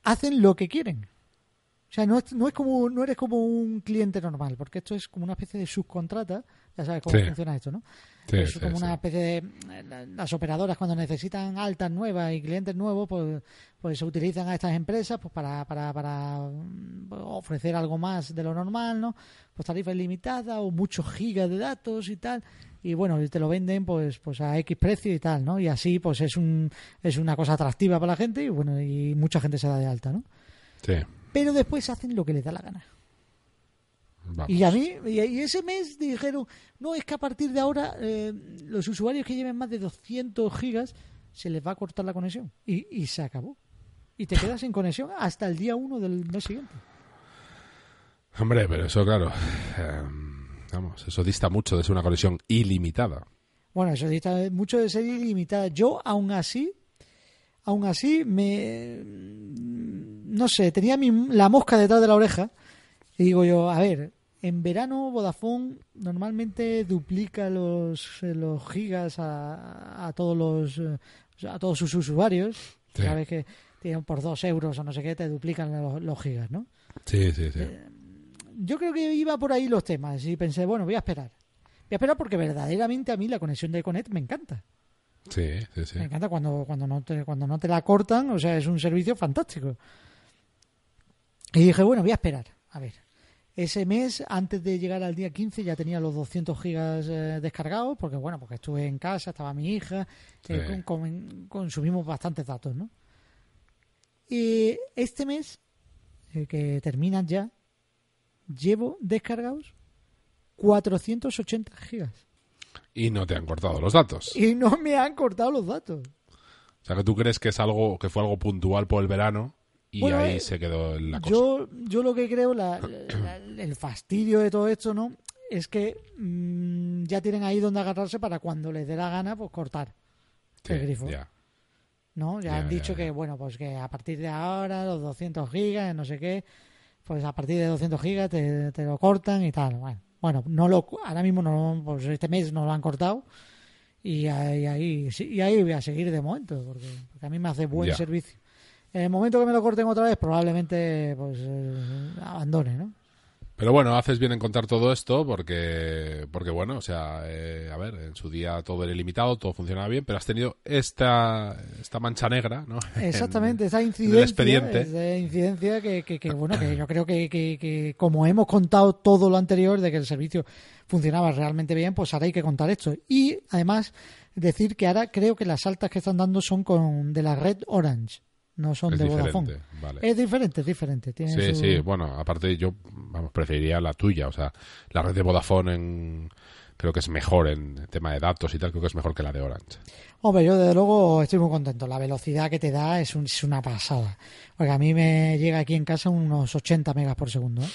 B: hacen lo que quieren. O sea, no, es- no es como, no eres como un cliente normal, porque esto es como una especie de subcontrata. Ya sabes cómo
C: Sí.
B: funciona esto, ¿no?
C: Sí,
B: es
C: sí,
B: como
C: sí.
B: una especie de eh, la- las operadoras cuando necesitan altas nuevas y clientes nuevos pues pues se utilizan a estas empresas pues para, para, para mm, ofrecer algo más de lo normal no pues tarifas limitadas o muchos gigas de datos y tal y bueno y te lo venden pues pues a x precio y tal no y así pues es un es una cosa atractiva para la gente y bueno y mucha gente se da de alta no
C: Sí.
B: pero después hacen lo que les da la gana
C: Vamos.
B: y a mí, y ese mes dijeron, no, es que a partir de ahora eh, los usuarios que lleven más de 200 gigas se les va a cortar la conexión. Y, y se acabó. Y te quedas sin conexión hasta el día 1 del mes siguiente.
C: Hombre, pero eso, claro. em, vamos, eso dista mucho de ser una conexión ilimitada.
B: Bueno, eso dista mucho de ser ilimitada. Yo, aún así, aún así, me. No sé, tenía mi- la mosca detrás de la oreja. Y digo yo, a ver, en verano Vodafone normalmente duplica los, eh, los gigas a, a todos los eh, a todos sus usuarios.
C: Sí.
B: Sabes que tienen por dos euros o no sé qué, te duplican los, los gigas, ¿no?
C: Sí, sí, sí.
B: yo creo que iba por ahí los temas y pensé, bueno, voy a esperar. Voy a esperar porque verdaderamente a mí la conexión de Connect me encanta.
C: Sí, sí, sí.
B: Me encanta cuando, cuando, no te, cuando no te la cortan, o sea, es un servicio fantástico. Y dije, bueno, voy a esperar. A ver, ese mes, antes de llegar al día 15, ya tenía los 200 gigas eh, descargados, porque bueno, porque estuve en casa, estaba mi hija, eh,
C: Sí.
B: con- con- consumimos bastantes datos, ¿no? Y este mes, eh, que terminan ya, llevo descargados 480 gigas.
C: Y no te han cortado los datos.
B: Y no me han cortado los datos.
C: O sea, que tú crees que es algo que fue algo puntual por el verano y
B: Bueno,
C: ahí
B: eh,
C: se quedó la cosa.
B: Yo, yo lo que creo, la- la- el fastidio de todo esto, ¿no? Es que mm, ya tienen ahí donde agarrarse para cuando les dé la gana, pues cortar
C: Sí,
B: el grifo.
C: ya.
B: ¿no? Ya,
C: Ya,
B: han dicho
C: ya.
B: que, bueno, pues que a partir de ahora, los 200 gigas, no sé qué, pues a partir de 200 gigas te, te lo cortan y tal. Bueno, bueno no lo, ahora mismo no, pues este mes no lo han cortado y ahí, y ahí voy a seguir de momento, porque, porque a mí me hace buen servicio. En el momento que me lo corten otra vez, probablemente pues eh, abandone, ¿no?
C: Pero bueno, haces bien en contar todo esto porque, porque bueno, o sea, eh, a ver, en su día todo era ilimitado, todo funcionaba bien, pero has tenido esta, esta mancha negra, ¿no?
B: Exactamente, esa
C: el
B: incidencia,
C: expediente.
B: esa incidencia que, que, que, bueno, que yo creo que, que, que como hemos contado todo lo anterior de que el servicio funcionaba realmente bien, pues ahora hay que contar esto. Y además decir que ahora creo que las altas que están dando son con de la red Orange, no son
C: Es
B: de Vodafone.
C: vale.
B: Es diferente, es diferente. Tiene
C: Sí,
B: su-
C: sí, bueno, aparte yo, vamos, preferiría la tuya, o sea, la red de Vodafone en, creo que es mejor en tema de datos y tal, creo que es mejor que la de Orange.
B: Hombre, yo desde luego estoy muy contento. La velocidad que te da es, un- es una pasada. Porque a mí me llega aquí en casa unos 80 megas por segundo. ¿eh?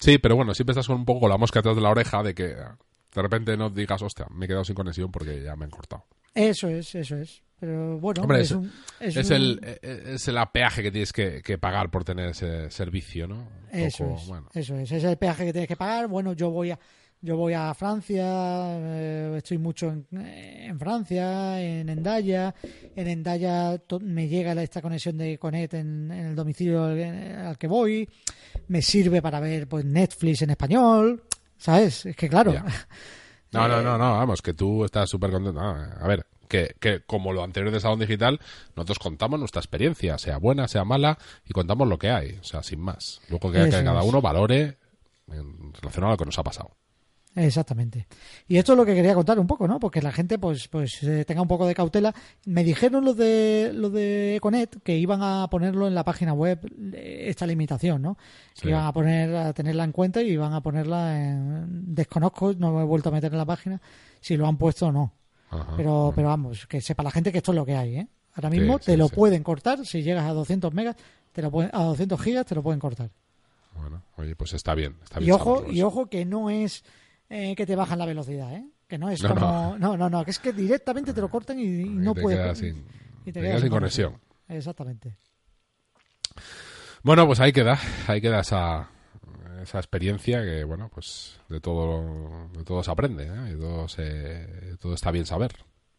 C: Sí, pero bueno, siempre estás con un poco con la mosca atrás de la oreja de que de repente no digas, hostia, me he quedado sin conexión porque ya me han cortado.
B: Eso es, eso es. Pero bueno,
C: Hombre,
B: es,
C: es-
B: un, es
C: Es
B: un-
C: el, eh, es el peaje que tienes que, que pagar por tener ese servicio, ¿no? Un
B: Eso
C: poco,
B: es,
C: bueno.
B: eso es, es el peaje que tienes que pagar. Bueno, yo voy a yo voy a Francia, eh, estoy mucho en, en Francia, en Endaya. En Endaya to- me llega esta conexión de Conet en, en el domicilio al, al que voy. Me sirve para ver pues Netflix en español, ¿sabes? Es que claro.
C: No, no, no, no, vamos, que tú estás súper contento. No, a ver, que, que como lo anterior de Salón Digital, nosotros contamos nuestra experiencia, sea buena, sea mala, y contamos lo que hay, o sea, sin más. Luego que, que cada uno valore en relación a lo que nos ha pasado.
B: Exactamente. Y esto es lo que quería contar un poco, ¿no? Porque la gente pues pues eh, tenga un poco de cautela. Me dijeron los de los de Econet que iban a ponerlo en la página web eh, esta limitación, ¿no?
C: Sí.
B: Que iban a poner a tenerla en cuenta y iban a ponerla en desconozco, no me he vuelto a meter en la página si lo han puesto o no.
C: Ajá.
B: Pero pero vamos, que sepa la gente que esto es lo que hay, ¿eh? Ahora mismo
C: Sí,
B: te
C: sí,
B: lo pueden cortar si llegas a 200 megas, te lo pueden, a 200 gigas te lo pueden cortar.
C: Bueno, oye, pues está bien. Está
B: Y
C: bien
B: ojo,
C: saberlo
B: y ojo que no es eh, que te bajan la velocidad, ¿eh? Que no es
C: No,
B: como... No, no, no, que es que directamente te lo cortan y, no
C: te
B: puedes...
C: sin,
B: y
C: te quedas sin conexión.
B: Exactamente.
C: Bueno, pues ahí queda, ahí queda esa, esa experiencia que, bueno, pues de todo, de todo se aprende, ¿eh? y todo, se, todo está bien saber.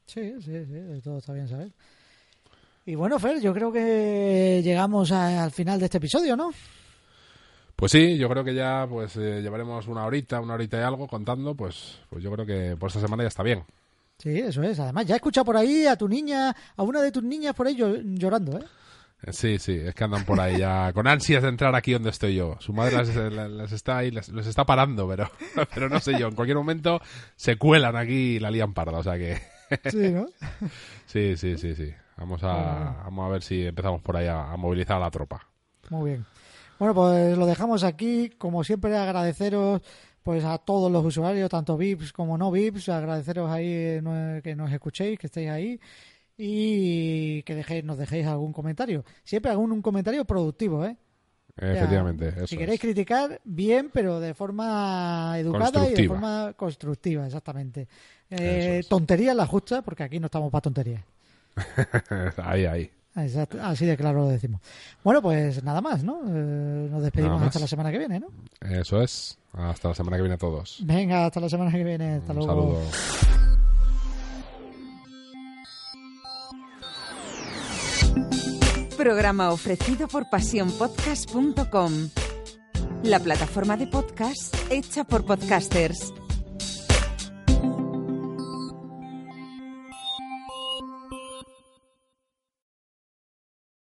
B: Sí, sí, sí, de todo está bien saber. Y bueno, Fer, yo creo que llegamos a- al final de este episodio, ¿no?
C: Pues sí, yo creo que ya pues eh, llevaremos una horita, una horita y algo contando, pues, pues yo creo que por esta semana ya está bien.
B: Sí, eso es. Además, ya he escuchado por ahí a tu niña, a una de tus niñas por ahí llo- llorando, ¿eh?
C: Eh, Sí, sí, es que andan por ahí ya con ansias de entrar aquí donde estoy yo. Su madre las, las- las está ahí, las, los está parando, pero, pero no sé yo, en cualquier momento se cuelan aquí y la lían parda, o sea que
B: Sí, ¿no?
C: sí, sí, sí, sí. Vamos a, vamos a ver si empezamos por ahí a, a movilizar a la tropa.
B: Muy bien. Bueno, pues lo dejamos aquí. Como siempre, agradeceros pues a todos los usuarios, tanto VIPs como no VIPs, agradeceros ahí eh, que nos escuchéis, que estéis ahí y que dejéis, nos dejéis algún comentario. Siempre algún un comentario productivo, ¿eh? O sea,
C: Efectivamente, eso
B: si queréis
C: es.
B: criticar, bien, pero de forma educada y de forma constructiva, exactamente. Eh. Tonterías las justas, porque aquí no estamos para tonterías.
C: ahí, ahí.
B: Exacto, así de claro lo decimos. Bueno, pues nada más, ¿no? Eh, nos despedimos hasta la semana que viene, ¿no?
C: Eso es. Hasta la semana que viene a todos.
B: Venga, hasta la semana que viene. Hasta
C: Un
B: luego.
C: saludo.
A: Programa ofrecido por pasionpodcast.com. La plataforma de podcast hecha por podcasters.